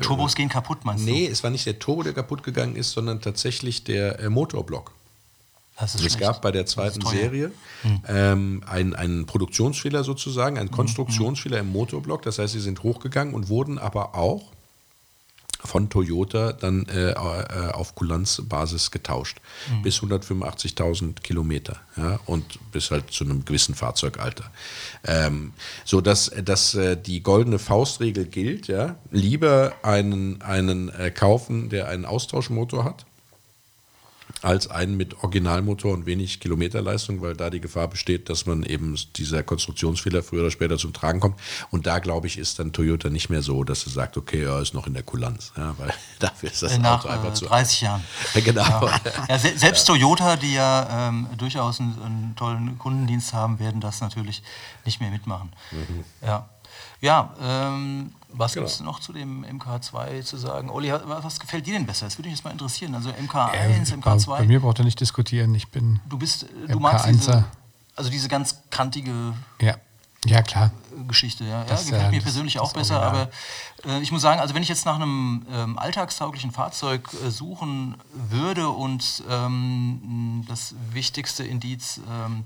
Turbos gehen kaputt, meinst Nee, es war nicht der Turbo, der kaputt gegangen ist, sondern tatsächlich der äh, Motorblock. du? Das ist Es schlecht. gab bei der zweiten. Serie ähm, einen, einen Produktionsfehler sozusagen, einen Konstruktionsfehler im Motorblock. Das heißt, sie sind hochgegangen und wurden aber auch von Toyota dann äh, äh, auf Kulanzbasis getauscht. Mhm. Bis 185.000 Kilometer. Ja, und bis halt zu einem gewissen Fahrzeugalter. Ähm, so dass, dass äh, die goldene Faustregel gilt, ja, lieber einen, einen äh, kaufen, der einen Austauschmotor hat, als einen mit Originalmotor und wenig Kilometerleistung, weil da die Gefahr besteht, dass man eben dieser Konstruktionsfehler früher oder später zum Tragen kommt. Und da, glaube ich, ist dann Toyota nicht mehr so, dass er sagt, okay, er ist noch in der Kulanz, ja, weil *laughs* dafür ist das Nach Auto einfach äh, zu 30 Jahren. *laughs* Ja, genau. Ja, se selbst Toyota, die ja ähm, durchaus einen, einen tollen Kundendienst haben, werden das natürlich nicht mehr mitmachen. Ja, ja ähm, was Genau. gibt es noch zu dem MK2 zu sagen? Olli, was gefällt dir denn besser? Das würde mich jetzt mal interessieren. Also MK1, Äh, bei, MK2. bei mir braucht er nicht diskutieren. Ich bin. du bist, äh, du magst MK1er. diese, also diese ganz kantige Ja, ja klar. Geschichte, ja. ja Das, gefällt äh, mir das- persönlich das auch besser, Original. aber äh, ich muss sagen, also wenn ich jetzt nach einem ähm, alltagstauglichen Fahrzeug äh, suchen würde und ähm, das wichtigste Indiz ähm,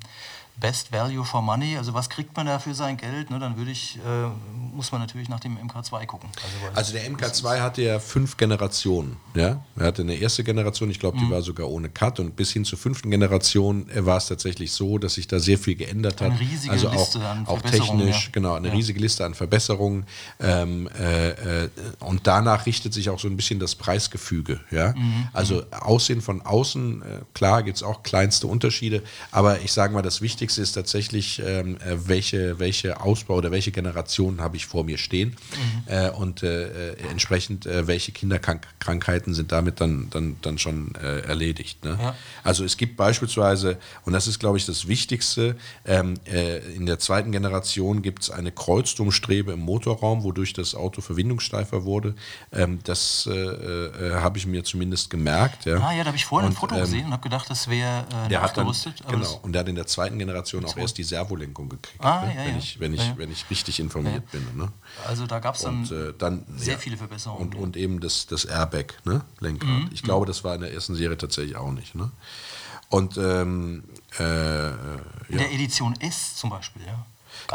Best Value for Money, also was kriegt man da für sein Geld, ne, dann würde ich, äh, muss man natürlich nach dem MK2 gucken. Also, Also der MK2 hatte ja fünf Generationen. Ja? Er hatte eine erste Generation, ich glaube, Mhm. die war sogar ohne Cut. Und bis hin zur fünften Generation äh, war es tatsächlich so, dass sich da sehr viel geändert hat. Eine riesige also auch, Liste an auch Verbesserungen, technisch, ja. genau, eine Ja. riesige Liste an Verbesserungen. Ähm, äh, äh, und danach richtet sich auch so ein bisschen das Preisgefüge. Ja? Mhm. Also Aussehen von außen, äh, klar gibt es auch kleinste Unterschiede, aber ich sage mal, das Wichtigste ist tatsächlich, ähm, äh, welche, welche Ausbau oder welche Generation habe ich vor mir stehen Mhm. äh, und äh, äh, entsprechend äh, welche Kinderkrankheiten sind damit dann, dann, dann schon äh, erledigt. Ne? Ja. Also es gibt beispielsweise, und das ist glaube ich das Wichtigste, ähm, äh, in der zweiten Generation gibt es eine Kreuzdummstrebe im Motorraum, wodurch das Auto verwindungssteifer wurde. Ähm, das habe ich mir zumindest gemerkt. Ja. ah ja, da habe ich vorhin ein Und, Foto ähm, gesehen und habe gedacht, das wäre äh, der hat dann, genau, und der hat in der zweiten Generation auch erst die Servolenkung gekriegt, Ah, ne? ja, wenn, ja. Ich, wenn, ich, Ja, wenn ich richtig informiert bin. Ne? Also da gab es dann, Und äh, dann sehr viele Verbesserungen. Und, und eben das, das Airbag, ne? Lenkrad. Mhm. Ich glaube, das war in der ersten Serie tatsächlich auch nicht. Ne? Und ähm, äh, In der Edition S zum Beispiel, ja.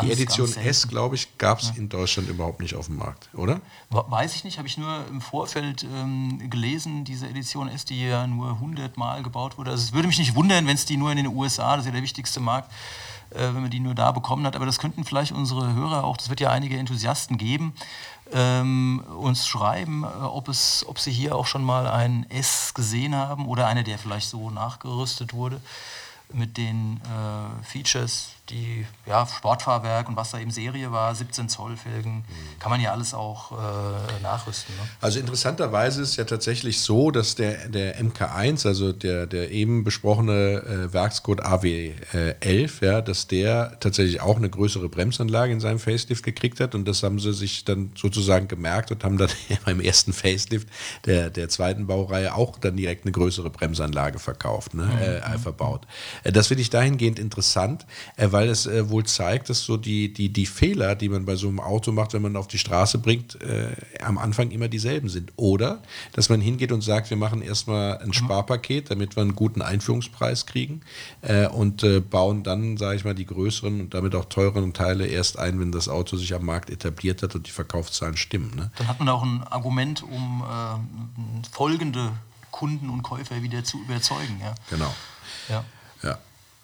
Die Ganz, Edition ganz selten. S, glaube ich, gab es in Deutschland überhaupt nicht auf dem Markt, oder? We- Weiß ich nicht, habe ich nur im Vorfeld ähm, gelesen, diese Edition S, die ja nur 100 Mal gebaut wurde. Also es würde mich nicht wundern, wenn es die nur in den USA, das ist ja der wichtigste Markt, äh, wenn man die nur da bekommen hat. Aber das könnten vielleicht unsere Hörer auch, das wird ja einige Enthusiasten geben, ähm, uns schreiben, äh, ob, es, ob sie hier auch schon mal einen S gesehen haben oder einer, der vielleicht so nachgerüstet wurde mit den äh, Features, die ja, Sportfahrwerk und was da eben Serie war, 17 Zoll Felgen, kann man ja alles auch äh, nachrüsten. Ne? Also interessanterweise ist ja tatsächlich so, dass der, der MK1, also der, der eben besprochene äh, Werkscode AW11, ja, dass der tatsächlich auch eine größere Bremsanlage in seinem Facelift gekriegt hat und das haben sie sich dann sozusagen gemerkt und haben dann *laughs* beim ersten Facelift der, der zweiten Baureihe auch dann direkt eine größere Bremsanlage verkauft, ne, äh, verbaut. Äh, das finde ich dahingehend interessant, äh, weil es äh, wohl zeigt, dass so die, die, die Fehler, die man bei so einem Auto macht, wenn man auf die Straße bringt, äh, am Anfang immer dieselben sind. Oder dass man hingeht und sagt, wir machen erstmal ein Sparpaket, damit wir einen guten Einführungspreis kriegen äh, und äh, bauen dann, sage ich mal, die größeren und damit auch teureren Teile erst ein, wenn das Auto sich am Markt etabliert hat und die Verkaufszahlen stimmen. Ne? Dann hat man auch ein Argument, um äh, folgende Kunden und Käufer wieder zu überzeugen. Ja. Genau. Ja. Ja.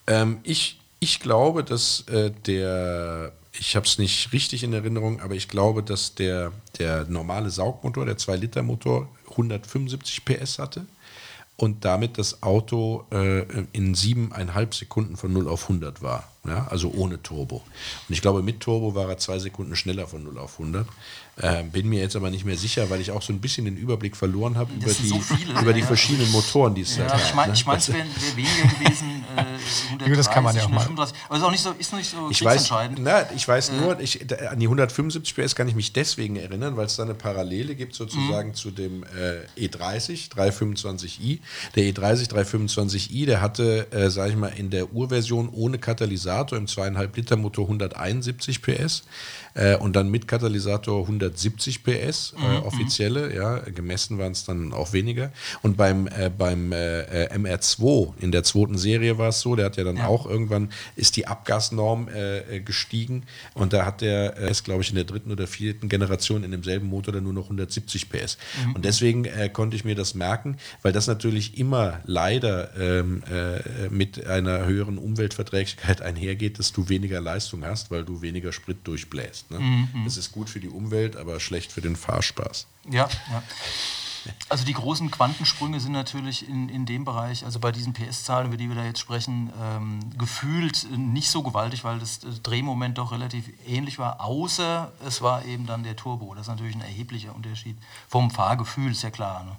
Ähm, ich, ich glaube, dass äh, der, ich habe es nicht richtig in Erinnerung, aber ich glaube, dass der, der normale Saugmotor, der 2-Liter-Motor, 175 PS hatte und damit das Auto äh, in siebeneinhalb Sekunden von 0 auf 100 war. Ja, also ohne Turbo. Und ich glaube, mit Turbo war er zwei Sekunden schneller von 0 auf 100. Ähm, bin mir jetzt aber nicht mehr sicher, weil ich auch so ein bisschen den Überblick verloren habe über die, so viele, über die ja. verschiedenen Motoren, die es Ja, da ich meine, ich mein, es wären wär weniger gewesen. Äh, *laughs* 130, das kann man ja auch mal. 135. Aber ist auch nicht so, ist nicht so Ich weiß, na, ich weiß nur, ich, da, an die 175 PS kann ich mich deswegen erinnern, weil es da eine Parallele gibt sozusagen zu dem äh, E30 325i. Der E E30 325i, der hatte, äh, sage ich mal, in der Urversion ohne Katalysator im 2,5 Liter Motor 171 PS äh, und dann mit Katalysator 170 PS, äh, offizielle, ja, gemessen waren es dann auch weniger. Und beim, äh, beim äh, äh, MR2 in der zweiten Serie war es so, der hat ja dann Ja. auch irgendwann ist die Abgasnorm äh, gestiegen und da hat der ist glaube ich in der dritten oder vierten Generation in demselben Motor dann nur noch 170 PS und deswegen konnte ich mir das merken, weil das natürlich immer leider ähm, äh, mit einer höheren Umweltverträglichkeit *laughs* einhergeht, dass du weniger Leistung hast, weil du weniger Sprit durchbläst. Ne? Das ist gut für die Umwelt, aber schlecht für den Fahrspaß. Ja, ja. Also die großen Quantensprünge sind natürlich in, in dem Bereich, also bei diesen PS-Zahlen, über die wir da jetzt sprechen, ähm, gefühlt nicht so gewaltig, weil das Drehmoment doch relativ ähnlich war, außer es war eben dann der Turbo. Das ist natürlich ein erheblicher Unterschied vom Fahrgefühl, ist ja klar. Ne?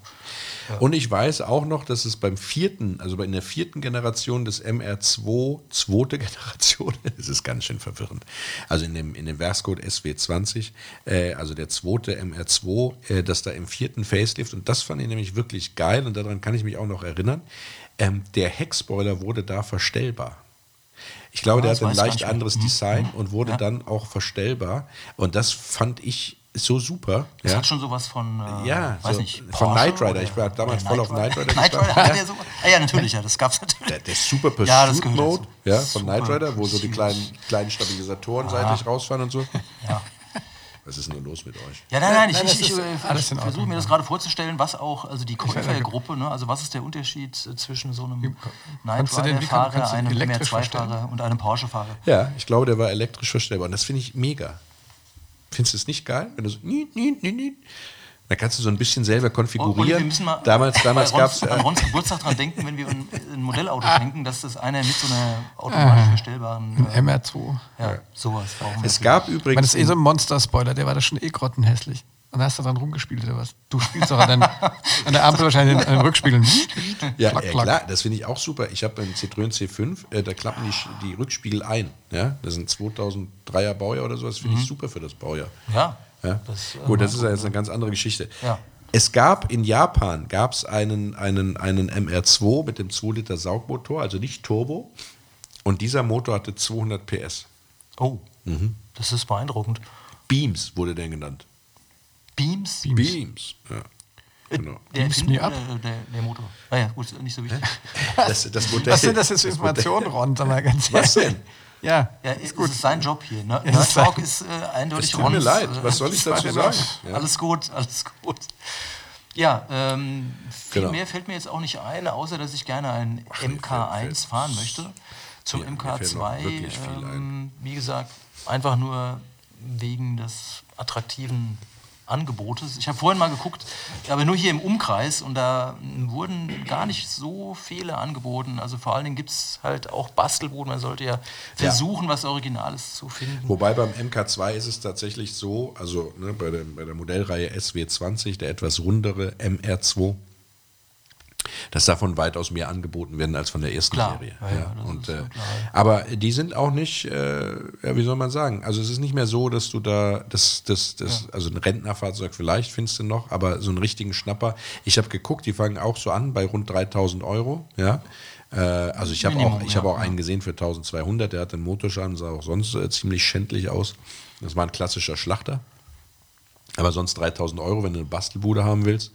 Und ich weiß auch noch, dass es beim vierten, also in der vierten Generation des MR2, zweite Generation, *laughs* das ist ganz schön verwirrend, also in dem, in dem Werkscode SW20, äh, also der zweite MR2, äh, dass da im vierten Facelift, und das fand ich nämlich wirklich geil und daran kann ich mich auch noch erinnern, ähm, der Heckspoiler wurde da verstellbar. Ich glaube, Ah, der das hat ein leicht anderes Mhm. Design und wurde Ja. dann auch verstellbar. Und das fand ich so super. Das ja. hat schon sowas von, äh, Ja, weiß so nicht, von Knight Rider. Ich war damals voll auf Knight Rider Knight. Rider hat Ja. so, ah, ja, natürlich, ja, das gab es *laughs* natürlich. Der, der Super Pursuit Ja, das Mode ja, von Super Knight Rider, wo so die kleinen, kleinen Stabilisatoren seitlich rausfahren und so. *laughs* Ja. Was ist denn nur los mit euch? Ja, nein, nein, ich, Nein, ich, ich, ist ich versuche mir das gerade vorzustellen, was auch, also die Käufergruppe, ne, also was ist der Unterschied zwischen so einem Knight Rider-Fahrer, einem elektrisch MR2-Fahrer und einem Porsche-Fahrer? Ja, ich glaube, der war elektrisch verstellbar. Und das finde ich mega. Findest du es nicht geil? Wenn du so, niet, niet, niet, niet. dann kannst du so ein bisschen selber Oh, konfigurieren. wir müssen mal damals damals bei gab es. Rons, an Rons Geburtstag dran denken, wenn wir ein, ein Modellauto schenken, dass das einer mit so einer automatisch verstellbaren, äh, MR2. ja, sowas brauchen wir. es gab übrigens. das ist eh so ein Monster-Spoiler, der war da schon eh grottenhässlich. Und da hast du dran rumgespielt oder was? Du spielst doch an, den, an der Ampel wahrscheinlich an den Rückspiegeln. Ja, Klack, ja klack. klar, das finde ich auch super. Ich habe einen Citroën C5, äh, da klappen die, die Rückspiegel ein. Ja? Das sind 2003er Baujahr oder so, das finde ich super für das Baujahr. ja, Ja? Das, äh, Gut, das ist ja jetzt eine ganz andere Geschichte. Ja. Es gab in Japan gab's einen, einen, einen MR2 mit dem 2 Liter Saugmotor, also nicht Turbo. Und dieser Motor hatte 200 PS. oh, Mhm. das ist beeindruckend. Beams wurde der genannt. Beams? Beams. Ja. Genau. Der Beams me up. der, der Motor? Naja, gut, nicht so wichtig. *laughs* Das, das Modell, Was sind das jetzt für Informationen, Ron? Sag mal ganz Was denn? Ja, Ja, ist gut. Es ist sein Job hier. Ne? Nerd Talk ist äh, eindeutig Es tut mir Rons, leid, äh, was soll ich dazu sagen? Ja. Alles gut, alles gut. Ja, ähm, viel Genau. mehr fällt mir jetzt auch nicht ein, außer dass ich gerne einen MK1 fällt- fahren möchte. Zum Ja, mir fällt noch MK2, wirklich viel ähm, wie gesagt, einfach nur wegen des attraktiven Angebotes. Ich habe vorhin mal geguckt, aber nur hier im Umkreis und da wurden gar nicht so viele angeboten. Also vor allen Dingen gibt es halt auch Bastelbuden. Man sollte ja versuchen, was Originales zu finden. Wobei beim MK2 ist es tatsächlich so, also ne, bei, der, bei der Modellreihe SW20, der etwas rundere MR2, dass davon weitaus mehr angeboten werden als von der ersten Klar. Serie. Ja, ja, und, ja äh, aber die sind auch nicht, äh, ja, wie soll man sagen, also es ist nicht mehr so, dass du da, das, das, das, also ein Rentnerfahrzeug vielleicht findest du noch, aber so einen richtigen Schnapper. Ich habe geguckt, die fangen auch so an bei rund 3000 Euro, ja. Äh, Also ich habe auch, ich habe ja, auch einen gesehen für 1200, der hat einen Motorschaden, sah auch sonst äh, ziemlich schändlich aus. Das war ein klassischer Schlachter. Aber sonst 3000 Euro, wenn du eine Bastelbude haben willst.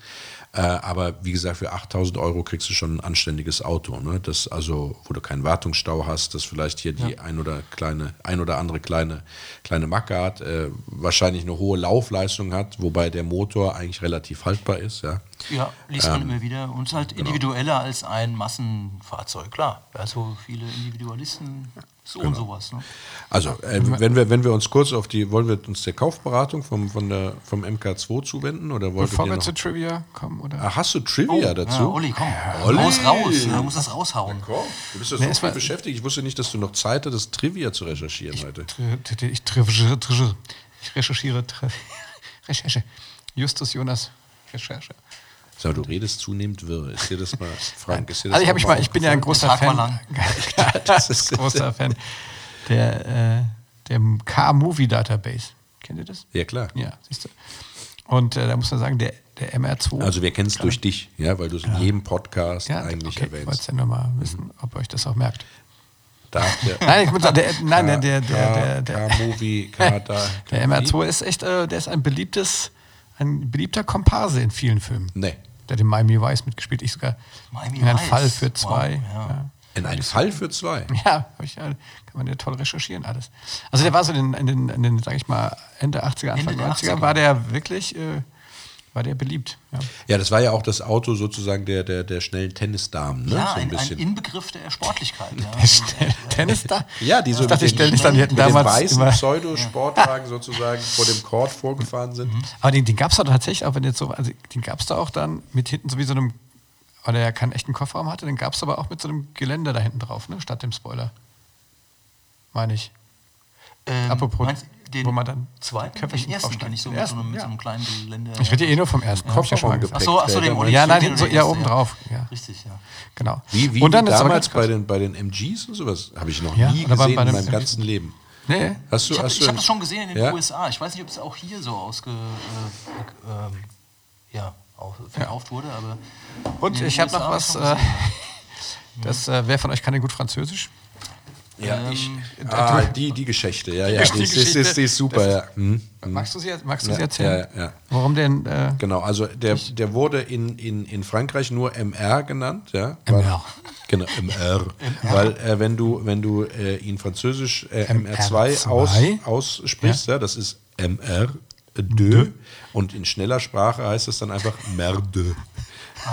Äh, aber wie gesagt, für 8000 Euro kriegst du schon ein anständiges Auto. Ne? Das also, wo du keinen Wartungsstau hast, das vielleicht hier die ein oder kleine, ein oder andere kleine, kleine Macke hat, äh, wahrscheinlich eine hohe Laufleistung hat, wobei der Motor eigentlich relativ haltbar ist. Ja. Ja, liest man Ähm, immer wieder. Und halt genau. individueller als ein Massenfahrzeug, klar. Also viele Individualisten so und Genau. sowas. Ne? Also, äh, wenn, wir, wenn wir uns kurz auf die, wollen wir uns der Kaufberatung vom, von der, vom MK2 zuwenden? Oder Bevor wir zu Trivia kommen, oder? Ah, hast du Trivia dazu? Ja, Olli, komm. Olli. Raus, raus. Du musst das raushauen. Komm, du bist ja Nee, so viel beschäftigt. Ich wusste nicht, dass du noch Zeit hattest, Trivia zu recherchieren heute. Ich, triv- triv- ich recherchiere. *laughs* Recherche. Justus Jonas. Recherche. Sag mal, du redest zunehmend wirr. Ist dir das mal, *laughs* Frank, ist dir das Also ich, hab mich mal, ich bin ja ein großer Fan. *laughs* Das ist- großer Fan der, äh, der Car-Movie Database. Kennt ihr das? Ja, klar. Ja, siehst du. Und äh, da muss man sagen, der, der MR2. Also wir kennen es durch dich, ja, weil du es in jedem Podcast ja, eigentlich okay, ich wollte erwähnst. es ja nur mal wissen, ob ihr euch das auch merkt. Da Nein, ich muss sagen, der, nein, der, der, der, der, der, K-Movie, K-Da. *laughs* der MR2 ist echt, äh, der ist ein beliebtes, ein beliebter Komparse in vielen Filmen. Nee. Der hat in Miami Vice mitgespielt, ich sogar Miami in einem. Fall für Wow, zwei. ja. ja. In einem Fall für zwei. Ja, ich, kann man ja toll recherchieren alles. Also der war so in, den- in den, in den sag ich mal, Ende 80er, Anfang Ende der 90er, 80er. war der wirklich, äh, war der beliebt. Ja. Ja, das war ja auch das Auto sozusagen der, der, der schnellen Tennisdamen, ne? Ja, so ein ein, ein bisschen. Inbegriff der Sportlichkeit. Ja. *laughs* Schnell- Tennis da? ja, die so ich dachte, mit die dem damals weißen immer, Pseudo-Sportwagen sozusagen vor dem Court vorgefahren sind. aber den, den gab es da tatsächlich auch, wenn jetzt so, also den gab es da auch dann mit hinten so wie so einem, weil er ja keinen echten Kofferraum hatte, den gab es aber auch mit so einem Geländer da hinten drauf, ne, statt dem Spoiler. Meine ich. Ähm, Apropos, meinst den wo man dann zweiten, Köfferchen den ersten kann ich so mit, so ersten, einem, mit ja. so einem kleinen Gelände. Ich rede eh nur vom ersten, hab ich ja schon mal gesagt. Ach so, ach so, dem. Ja, nein, den so, ja, oben drauf. Ja, Richtig, ja. genau. Wie, wie und dann wie damals bei den, bei den MGs und sowas habe ich noch Ja, nie gesehen bei in meinem ganzen Leben. Nee, Hast du, Ich habe hab das schon gesehen in den ja? USA. Ich weiß nicht, ob es auch hier so ausge, äh, ähm, ja, auf, verkauft wurde, aber. Und ich habe noch was. Äh, *laughs* das, äh, wer von euch kann denn gut Französisch? Ja, ich, Ähm, ah, die, die Geschichte, ja, ja, Die ist, die, ist, die ist super, ja. Hm. Magst du sie, magst du Ja, sie erzählen? ja, ja. Warum denn? Äh, Genau, also der, der wurde in, in, in Frankreich nur MR genannt, ja. MR. Genau, MR. Weil äh, wenn du, wenn du äh, ihn französisch äh, MR2 aus, MR2? aussprichst, ja. das ist MR de und in schneller Sprache heißt es dann einfach Merde.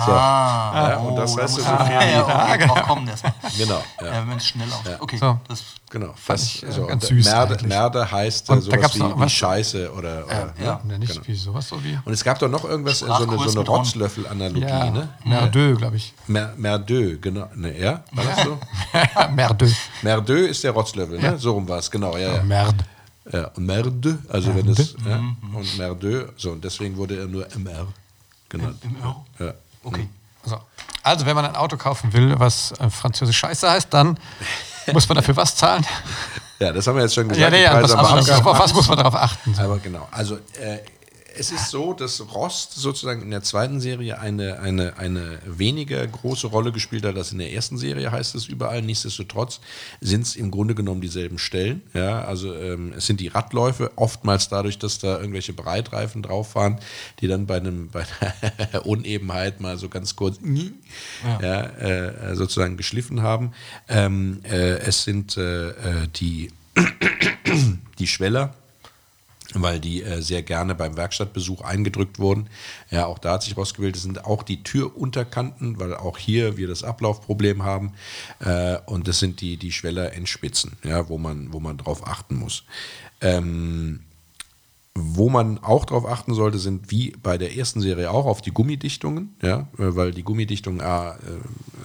So. ja, und das oh, heißt so viel ja, ja, drauf kommen erstmal. genau, ja. Ja, wenn es schnell auf. Okay, So. das. Genau, Fand das, ich, äh, so, ganz süß Merde. Merde heißt Und da sowas gab's wie, noch wie was- Scheiße oder, oder ja. ja, nicht genau. wie sowas so wie. Und es gab doch noch irgendwas, so eine, so eine. Rotzlöffel-Analogie, Ja, ne? Merdeux, glaube ich. Mer Merdeux, genau. Ne, ja? War das so? *laughs* Merdeux. Merdeux ist der Rotzlöffel, ne? So rum war es, genau, ja, ja. Merde. ja. Und Merde, also wenn es, ja, und Merdeux, so, und deswegen wurde er nur MR genannt. MR? Ja. Okay. So. Also, wenn man ein Auto kaufen will, was äh, französisch Scheiße heißt, dann muss man dafür was zahlen. ja, das haben wir jetzt schon gesagt. Ja, ja, Preise was, also, auf was muss man darauf achten? Aber genau, also äh, es ist so, dass Rost sozusagen in der zweiten Serie eine, eine, eine weniger große Rolle gespielt hat als in der ersten Serie, heißt es überall. Nichtsdestotrotz sind es im Grunde genommen dieselben Stellen. Ja, also ähm, es sind die Radläufe, oftmals dadurch, dass da irgendwelche Breitreifen drauf waren, die dann bei, einem, bei einer *laughs* Unebenheit mal so ganz kurz ja. ja äh, sozusagen geschliffen haben. Ähm, äh, es sind äh, äh die, *clears throat* die Schweller weil die äh, sehr gerne beim Werkstattbesuch eingedrückt wurden. Ja, auch da hat sich rausgebildet, sind auch die Türunterkanten, weil auch hier wir das Ablaufproblem haben. Äh, und das sind die, die Schweller-Endspitzen, ja, wo man, wo man drauf achten muss. Ähm, wo man auch darauf achten sollte, sind wie bei der ersten Serie auch auf die Gummidichtungen, ja, weil die Gummidichtungen A äh,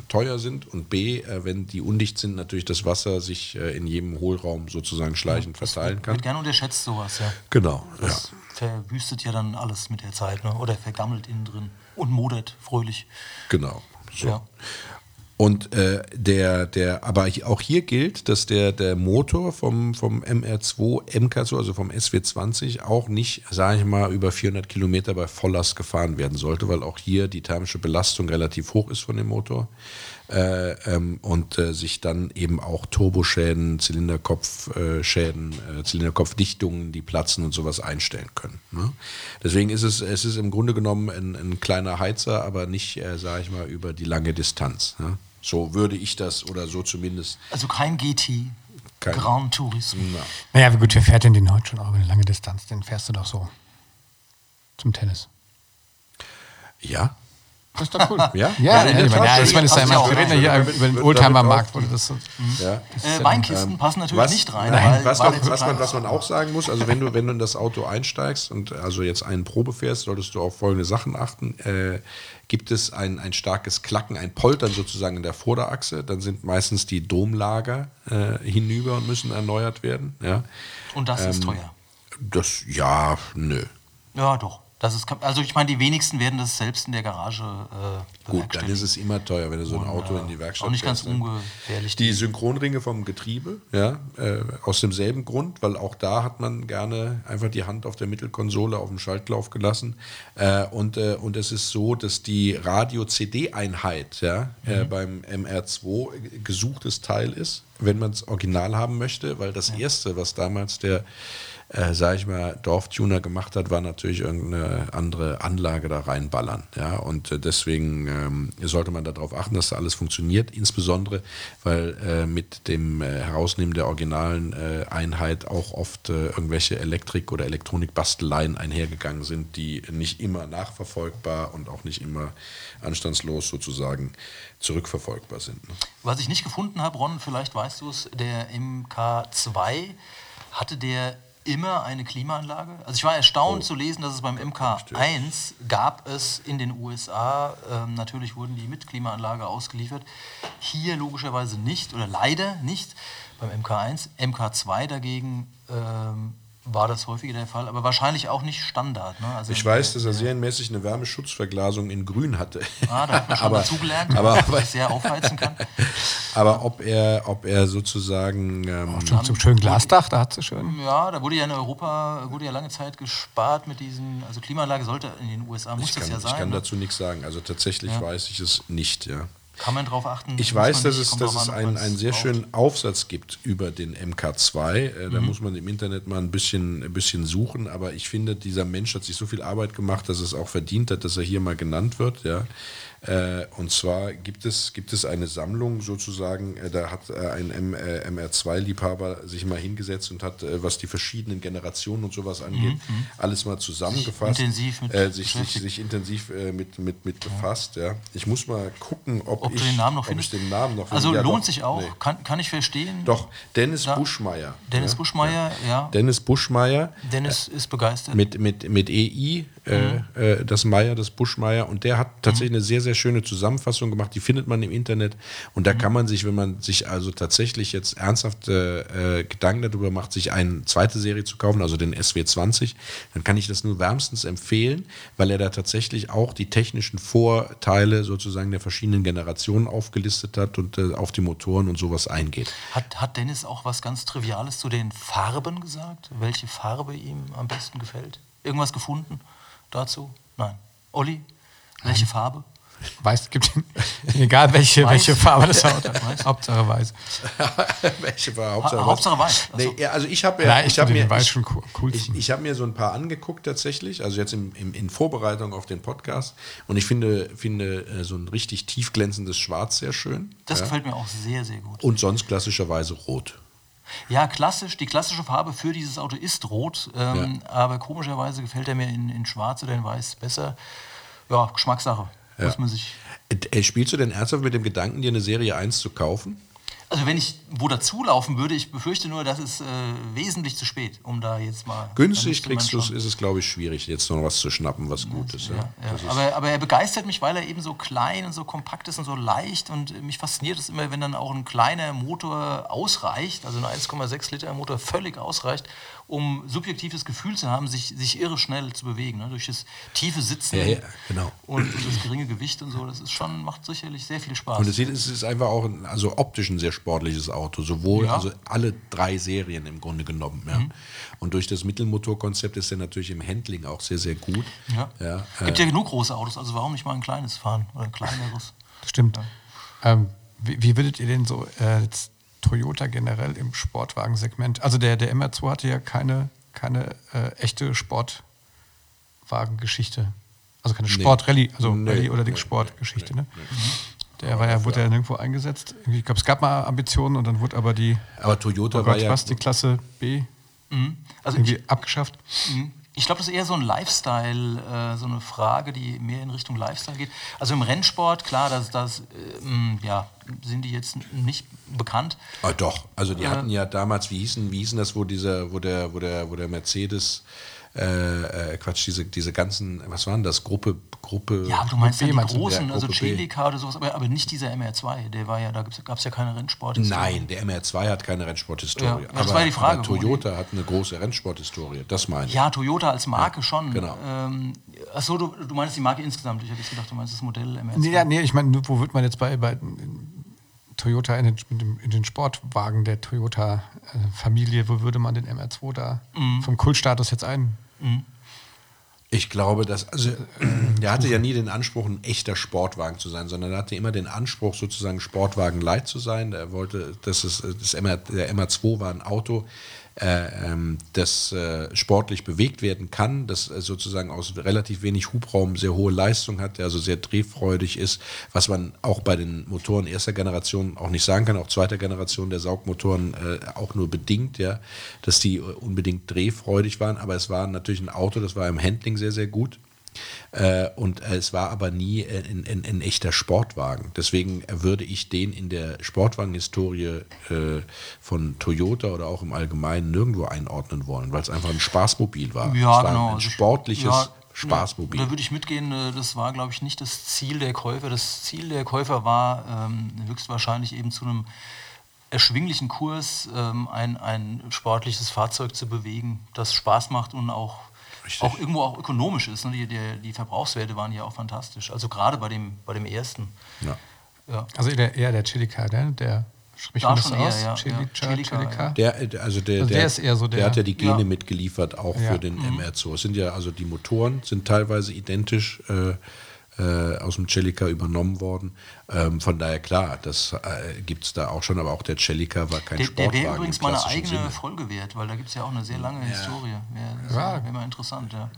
teuer sind und B, äh, wenn die undicht sind, natürlich das Wasser sich äh, in jedem Hohlraum sozusagen schleichend ja, verteilen kann. Wird gerne unterschätzt sowas, ja. Genau. Das ja. verwüstet ja dann alles mit der Zeit, ne? oder vergammelt innen drin und modert fröhlich. Genau. So. Ja. Und äh, der, der, aber auch hier gilt, dass der, der Motor vom, vom MR2, MK2, also vom SW20, auch nicht, sage ich mal, über 400 Kilometer bei Volllast gefahren werden sollte, weil auch hier die thermische Belastung relativ hoch ist von dem Motor. Äh, ähm, und äh, sich dann eben auch Turboschäden, Zylinderkopfschäden, äh, Zylinderkopfdichtungen, die platzen und sowas einstellen können. Ne? Deswegen ist es, es ist im Grunde genommen ein, ein kleiner Heizer, aber nicht, äh, sage ich mal, über die lange Distanz. Ne? So würde ich das oder so zumindest. Also kein GT. Kein Grand Tourismus. Na. Naja, wie gut, wer fährt denn den heute schon auch über eine lange Distanz? Den fährst du doch so zum Tennis. Ja. Das ist doch cool. *laughs* Ja, ja, ja, ja, ja ich meine, es ist ja immer, wir reden ja hier über den Oldtimer-Markt. Das, ja. Äh, Weinkisten ähm, passen natürlich was, nicht rein. Nein, was, weil was, man, was man auch sagen muss, also wenn du, wenn du in das Auto einsteigst und also jetzt einen Probe fährst, solltest du auf folgende Sachen achten. Äh, gibt es ein, ein starkes Klacken, ein Poltern sozusagen in der Vorderachse, dann sind meistens die Domlager äh, hinüber und müssen erneuert werden. Ja. Und das ähm, ist teuer. Das, ja, nö. Ja, doch. Das ist, also ich meine, die wenigsten werden das selbst in der Garage äh, Gut, dann ist es immer teuer, wenn du so ein Auto Und, in die Werkstatt Auch nicht ganz ne? ungefährlich. Die Synchronringe vom Getriebe, ja, äh, aus demselben Grund, weil auch da hat man gerne einfach die Hand auf der Mittelkonsole auf dem Schaltlauf gelassen. Äh, und, äh, und es ist so, dass die Radio-CD-Einheit ja, äh, mhm. beim MR2 gesuchtes Teil ist, wenn man es original haben möchte, weil das ja. erste, was damals der äh, sage ich mal, Dorftuner gemacht hat, war natürlich irgendeine andere Anlage da reinballern. Ja? Und äh, deswegen ähm, sollte man darauf achten, dass da alles funktioniert, insbesondere, weil äh, mit dem äh, Herausnehmen der originalen äh, Einheit auch oft äh, irgendwelche Elektrik- oder Elektronikbasteleien einhergegangen sind, die nicht immer nachverfolgbar und auch nicht immer anstandslos sozusagen zurückverfolgbar sind. Ne? Was ich nicht gefunden habe, Ron, vielleicht weißt du es, der MK2 hatte der immer eine Klimaanlage? Also ich war erstaunt oh. zu lesen, dass es beim MK1 gab es in den USA, ähm, natürlich wurden die mit Klimaanlage ausgeliefert, hier logischerweise nicht oder leider nicht beim MK1. MK2 dagegen ähm, war das häufiger der Fall, aber wahrscheinlich auch nicht Standard. Ne? Also ich weiß, dass er serienmäßig eine Wärmeschutzverglasung in Grün hatte. Ah, da hat man schon aber, dazugelernt, aber, aber sehr aufheizen kann. *laughs* Aber ob er, ob er sozusagen ähm, zum, zum schönen Glasdach, da hat sie schön. Ja, da wurde ja in Europa wurde ja lange Zeit gespart mit diesen, also Klimaanlage sollte in den USA muss kann, das ja sein. Ich kann ne? dazu nichts sagen. Also tatsächlich ja. weiß ich es nicht, ja. Kann man darauf achten? Ich weiß, dass es, dass es einen, einen sehr schönen Aufsatz gibt über den MK2. Äh, da mhm. muss man im Internet mal ein bisschen, ein bisschen suchen. Aber ich finde, dieser Mensch hat sich so viel Arbeit gemacht, dass es auch verdient hat, dass er hier mal genannt wird. Ja. Äh, und zwar gibt es, gibt es eine Sammlung sozusagen, äh, da hat äh, ein M, äh, MR2-Liebhaber sich mal hingesetzt und hat, was die verschiedenen Generationen und sowas angeht, mhm. mhm. alles mal zusammengefasst. Intensiv mit äh, sich, sich, sich, intensiv mit, mit, mit ja. befasst. Ja. Ich muss mal gucken, ob, ob ich, den Namen noch ob ich den Namen noch Also ja, lohnt doch, sich auch, nee. kann, kann ich verstehen. Doch, Dennis da, Buschmeier. Dennis Buschmeier, ja. Dennis Buschmeier. Dennis ist begeistert. Mit, mit, mit EI, mhm. das Meier, das Buschmeier. Und der hat tatsächlich mhm. eine sehr, sehr schöne Zusammenfassung gemacht, die findet man im Internet und da mhm. kann man sich, wenn man sich also tatsächlich jetzt ernsthaft äh, Gedanken darüber macht, sich eine zweite Serie zu kaufen, also den SW20, dann kann ich das nur wärmstens empfehlen, weil er da tatsächlich auch die technischen Vorteile sozusagen der verschiedenen Generationen aufgelistet hat und äh, auf die Motoren und sowas eingeht. Hat, hat Dennis auch was ganz Triviales zu den Farben gesagt? Welche Farbe ihm am besten gefällt? Irgendwas gefunden? Dazu? Nein. Olli? Welche Farbe? Weiß, gibt *laughs* egal welche, Weiß. welche Farbe das Auto *laughs* Weiß. hat. Hauptsache weiß. *laughs* Welche war Ha- Hauptsache weiß. Nee, ja, also ich habe Ja, ja, ich finde mir Weiß ich, schon cool- ich, ich habe mir so ein paar angeguckt tatsächlich, also jetzt im, im, in Vorbereitung auf den Podcast und ich finde finde äh, so ein richtig tief glänzendes Schwarz sehr schön. Das ja. gefällt mir auch sehr, sehr gut. Und sonst klassischerweise rot. Ja, klassisch, die klassische Farbe für dieses Auto ist rot, ähm, aber komischerweise gefällt er mir in, in schwarz oder in weiß besser. Ja, Geschmackssache. Muss man sich. Äh, Spielst du denn ernsthaft mit dem Gedanken, dir eine Serie 1 zu kaufen? Also wenn ich wo dazulaufen würde, ich befürchte nur, das ist äh, wesentlich zu spät, um da jetzt mal. Günstig kriegst du ist es, glaube ich, schwierig, jetzt noch was zu schnappen, was gut ist. Ja. Ja, ja. Aber, aber er begeistert mich, weil er eben so klein und so kompakt ist und so leicht. Und mich fasziniert es immer, wenn dann auch ein kleiner Motor ausreicht, also ein 1,6 Liter Motor völlig ausreicht, um subjektives Gefühl zu haben, sich, sich irre schnell zu bewegen. Ne? Durch das tiefe Sitzen Ja, ja, genau. und das geringe Gewicht und so. Das ist schon, macht sicherlich sehr viel Spaß. Und es ist einfach auch ein, also optisch ein sehr sportliches Auto, sowohl Ja. also alle drei Serien im Grunde genommen. Ja. Mhm. Und durch das Mittelmotorkonzept ist er natürlich im Handling auch sehr, sehr gut. ja. Ja, Gibt äh, ja genug große Autos, also warum nicht mal ein kleines fahren oder ein kleineres? Stimmt. Ähm, wie, wie würdet ihr denn so äh, jetzt Toyota generell im Sportwagensegment? Also der, der MR2 hatte ja keine, keine äh, echte Sportwagengeschichte. Also keine Sportrallye, also Nee, Rallye oder nee, Sportgeschichte, ne? Der war ja, wurde ja nirgendwo eingesetzt. Ich glaube, es gab mal Ambitionen und dann wurde aber die, aber Toyota oh war Gott, ja was, die Klasse B Also ich, irgendwie abgeschafft. Mhm. Ich glaube, das ist eher so ein Lifestyle, äh, so eine Frage, die mehr in Richtung Lifestyle geht. Also im Rennsport, klar, das, das äh, mh, ja, sind die jetzt nicht bekannt. Ah, doch, also die hatten ja damals, wie hießen, wie hießen das, wo dieser, wo der, wo der, wo der Mercedes, äh, äh, Quatsch, diese, diese ganzen, was waren das, Gruppe, Gruppe. Ja, aber du meinst B ja die großen, Ja, also. Celica oder sowas, aber, aber nicht dieser MR2, der war ja, da gab es ja keine Rennsport. Nein, der MR2 hat keine Rennsporthistorie. Ja, das aber, war die Frage, aber Toyota hat eine große Rennsporthistorie, das meine ich. Ja, Toyota als Marke schon. genau. Ähm, achso, du, du meinst die Marke insgesamt. Ich habe jetzt gedacht, du meinst das Modell MR2. Nee, ja, nee, ich meine, wo wird man jetzt bei, bei Toyota in den, in den- in den Sportwagen der Toyota-Familie, wo würde man den MR2 da vom Kultstatus jetzt ein? Ich glaube, dass, also, *clears throat* der hatte ja nie den Anspruch, ein echter Sportwagen zu sein, sondern er hatte immer den Anspruch, sozusagen Sportwagen light zu sein. Er wollte, dass es, das MR, der MR2 war ein Auto, das äh, sportlich bewegt werden kann, das äh, sozusagen aus relativ wenig Hubraum sehr hohe Leistung hat, der also sehr drehfreudig ist, was man auch bei den Motoren erster Generation auch nicht sagen kann, auch zweiter Generation der Saugmotoren äh, auch nur bedingt, ja, dass die äh, unbedingt drehfreudig waren, aber es war natürlich ein Auto, das war im Handling sehr, sehr gut. Äh, und es war aber nie ein, ein, ein echter Sportwagen. Deswegen würde ich den in der Sportwagenhistorie äh, von Toyota oder auch im Allgemeinen nirgendwo einordnen wollen, weil es einfach ein Spaßmobil war. Ja, es war genau. ein Also, sportliches ja, Spaßmobil. Da würde ich mitgehen, äh, das war, glaube ich, nicht das Ziel der Käufer. Das Ziel der Käufer war ähm, höchstwahrscheinlich eben zu einem erschwinglichen Kurs ähm, ein, ein sportliches Fahrzeug zu bewegen, das Spaß macht und auch, Richtig. auch irgendwo auch ökonomisch ist. Ne? Die, die, die Verbrauchswerte waren ja auch fantastisch. Also gerade bei dem, bei dem ersten. ja. Ja. Also eher, eher der Chilica, ne? der spricht Da man das so eher, aus? ja, Chilica, ja. Chilica, Chilica. Der, also der, Also der ist eher so der- hat ja die Gene Ja. mitgeliefert, auch Ja. für den MR2. Es sind ja, also die Motoren sind teilweise identisch äh, äh, aus dem Celica übernommen worden. Ähm, von daher klar, das äh, gibt es da auch schon, aber auch der Celica war kein Der, der Sportwagen wäre übrigens im mal eine eigene Sinne. Folge wert, weil da gibt es ja auch eine sehr lange Historie. Wäre Ja. wär mal interessant, ja.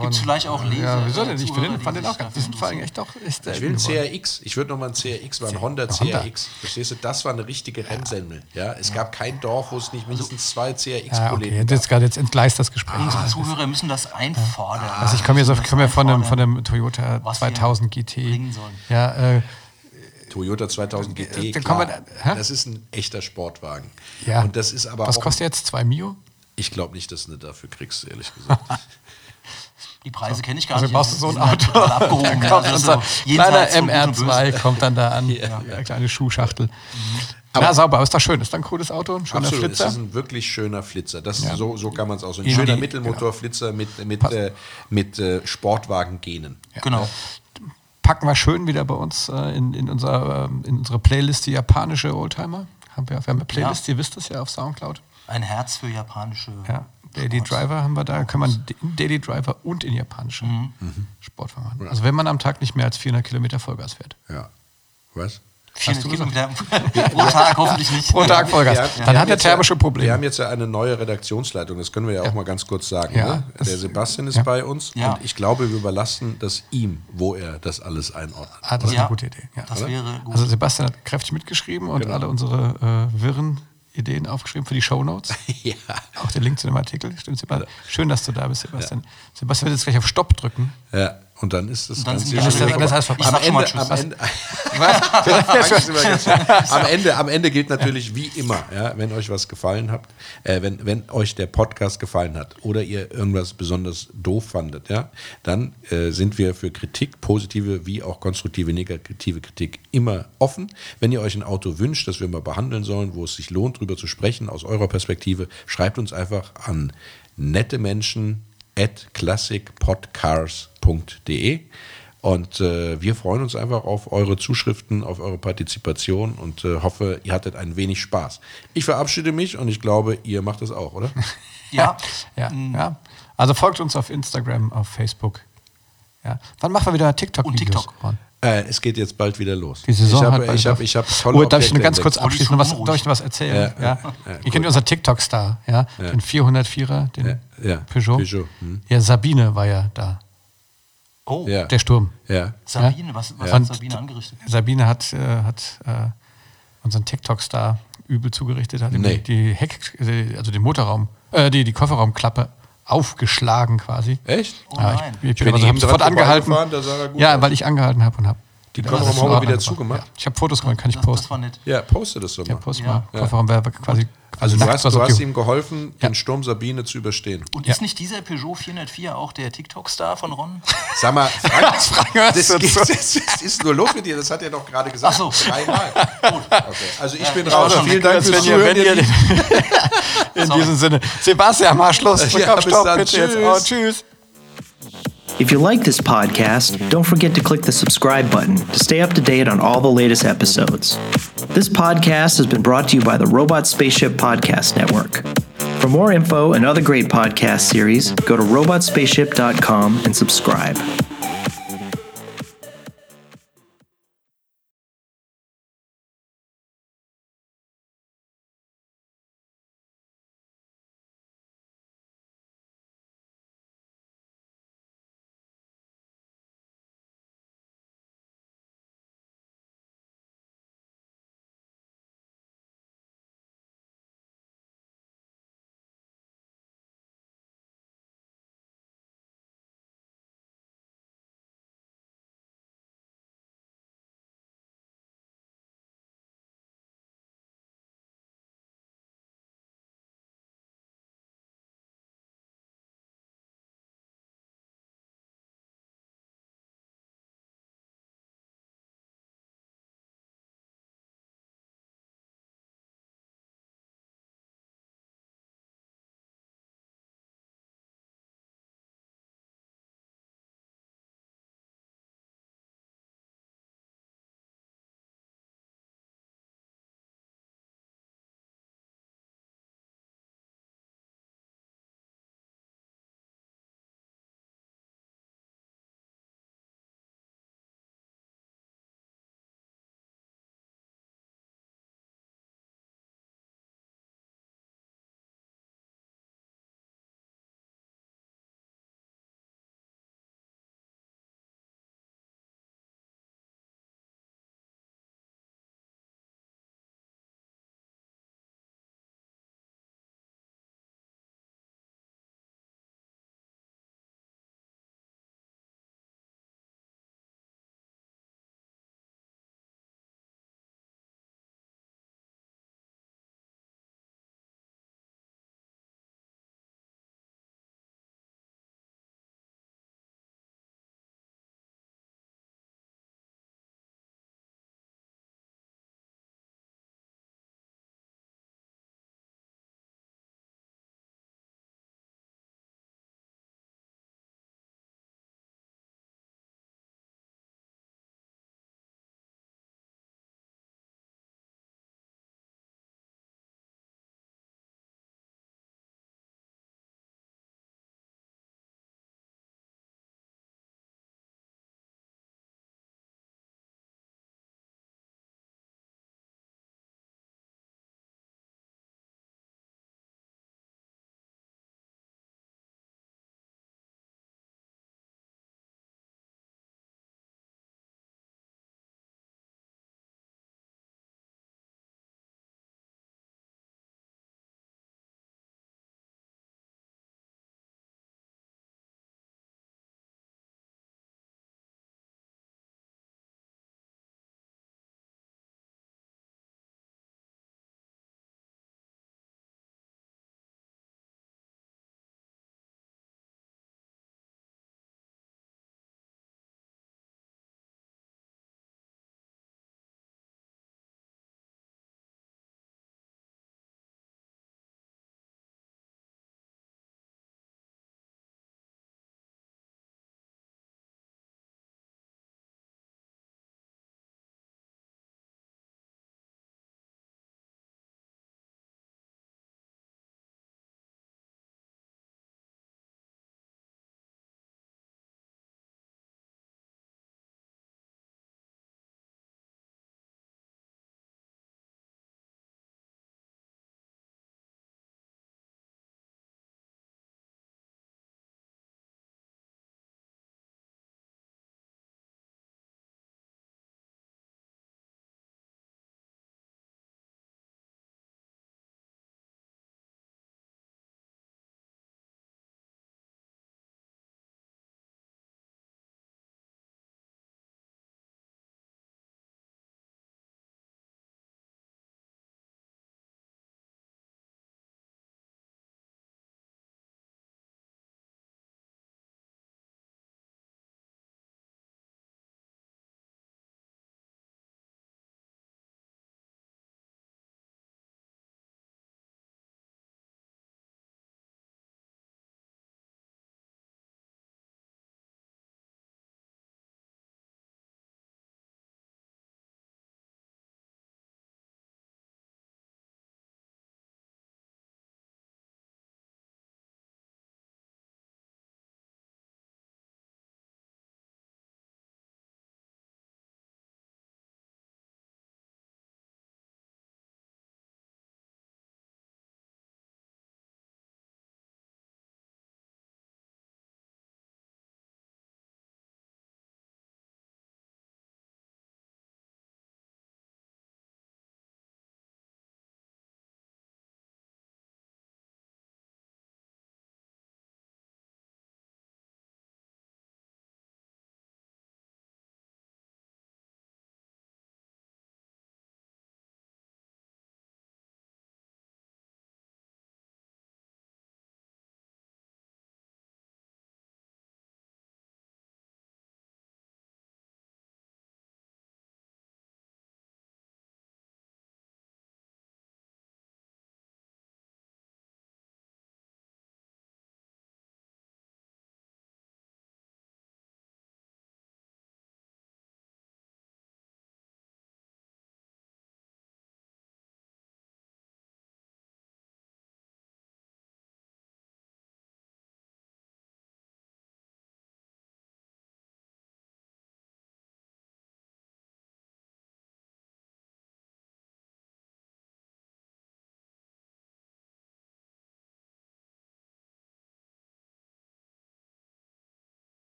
Gibt es vielleicht auch Leser? Ja, wieso äh, denn? Ich Zuhörer, finde, fand den sich auch ganz. Die dafür sind vor allem echt interessieren? doch echt Ich will ein. CRX. Ich würde nochmal ein CRX, war ein Honda Honda. CRX. Verstehst du? Das war eine richtige Rennsemmel. Ja? Es gab kein Dorf, wo es nicht mindestens zwei Ja, CRX-Kollegen okay, jetzt gerade jetzt entgleist das Gespräch. Unsere Zuhörer müssen das einfordern. Also ich komme ich komme ja von dem Toyota Was wir 2000 GT. bringen sollen. Ja, äh, Toyota 2000 Äh, GT, da klar, wir da- das ist ein echter Sportwagen. ja. Und das ist aber Was auch, kostet jetzt? 2 Mio? ich glaube nicht, dass du dafür kriegst, ehrlich gesagt. *laughs* Die Preise kenne ich gar Also nicht. brauchst du so ein halt Auto. total abgehoben. *laughs* Ja. kommt Also kleiner jenseits von Gut und MR2 Böse. kommt dann da an. *laughs* Ja, eine kleine Schuhschachtel. Na, sauber, ist doch schön. Ist doch ein cooles Auto, ein schöner Absolut, Flitzer. es ist ein wirklich schöner Flitzer. Das, Ja. so, so kann man es auch so. Ein Ja, schöner die- Mittelmotorflitzer mit, mit, äh, mit äh, Sportwagen-Genen. Genau. Packen wir schön wieder bei uns äh, in, in, unser, ähm, in unsere Playlist die japanische Oldtimer. Haben wir, wir haben eine Playlist, Ja. ihr wisst es ja auf Soundcloud. Ein Herz für japanische. Ja. Daily Driver haben wir da, kann man in Daily Driver und in japanische Mhm. Sportwagen machen. Also wenn man am Tag nicht mehr als 400 Kilometer Vollgas fährt. Ja. Was? 400 Kilometer *laughs* pro Tag hoffentlich nicht. Pro Tag Vollgas. Wir- Dann hat haben er thermische ja, Probleme. Wir haben jetzt ja eine neue Redaktionsleitung, das können wir ja auch mal ganz kurz sagen. Ja, ne? Der Sebastian ist ja. bei uns Ja. und ich glaube, wir überlassen das ihm, wo er das alles einordnet. Ah, das ist Ja, eine gute Idee. Ja. Das wäre gut. Also Sebastian hat kräftig mitgeschrieben und Genau. alle unsere äh, wirren Ideen aufgeschrieben für die Shownotes. *laughs* ja. Auch der Link zu dem Artikel. Stimmt, Sebastian. Schön, dass du da bist, Sebastian. Sebastian wird jetzt gleich auf Stopp drücken. ja. Und dann ist das dann Ganze weg. Das heißt, Ich am Ende, *laughs* am, *laughs* Ende, am, Ende, am Ende gilt natürlich wie immer, ja, wenn euch was gefallen hat, äh, wenn, wenn euch der Podcast gefallen hat oder ihr irgendwas besonders doof fandet, ja, dann äh, sind wir für Kritik, positive wie auch konstruktive, negative Kritik immer offen. Wenn ihr euch ein Auto wünscht, das wir mal behandeln sollen, wo es sich lohnt, drüber zu sprechen, aus eurer Perspektive, schreibt uns einfach an nette Menschen at classicpodcars.de und äh, wir freuen uns einfach auf eure Zuschriften, auf eure Partizipation und äh, hoffe, ihr hattet ein wenig Spaß. Ich verabschiede mich und ich glaube, ihr macht es auch, oder? *laughs* Ja, *laughs* Ja, ja. Also folgt uns auf Instagram, auf Facebook. Ja. Wann machen wir wieder TikTok-Videos? Und TikTok. Äh, es geht jetzt bald wieder los. Die Saison ich habe ich hab, auf- ich hab tolle Oh, darf ich nur ganz kurz abschließen? Was, darf ich noch was erzählen? Ja, Ja, ja, ja, Ihr kennt unseren TikTok-Star, ja? Den 404er, den Ja, ja, Peugeot. Peugeot, hm. Ja, Sabine war ja da. Oh, Ja. Der Sturm. Ja. Sabine, was, was Ja. hat Sabine angerichtet? Sabine hat, äh, hat äh, unseren TikTok-Star übel zugerichtet, hat ihm Nee. die Heck, äh, also den Motorraum, äh, die, die Kofferraumklappe aufgeschlagen quasi. Echt? Oh ja, nein. ich, ich bin bin also eben hab sofort angehalten. vorbeigefahren, da sah er gut Ja, aus. weil ich angehalten habe und habe Die Kofferraumhaube wieder zugemacht? Ja. Ich habe Fotos gemacht, kann ich Das, das posten. war nett. Ja, poste das doch Ja, mal. post Ja. mal. Kofferraum wäre quasi. Also du hast, was du hast ihm geholfen, Ja. den Sturm Sabine zu überstehen. Und Ja. ist nicht dieser Peugeot 404 auch der TikTok-Star von Ron? *laughs* Sag mal, Frank, *laughs* hörst das, geht, das, das ist nur los mit dir, das hat er doch gerade gesagt. Ach so. Dreimal. *laughs* Okay. Also ich bin ich raus. Vielen. Dank Als fürs wenn ihr, Zuhören. in diesem Sinne. Sebastian, mach Schluss. Ja, bis stopp, dann. bitte jetzt. Tschüss. Oh, tschüss. If you like this podcast, don't forget to click the subscribe button to stay up to date on all the latest episodes. This podcast has been brought to you by the Robot Spaceship Podcast Network. For more info and other great podcast series, go to robotspaceship.com and subscribe.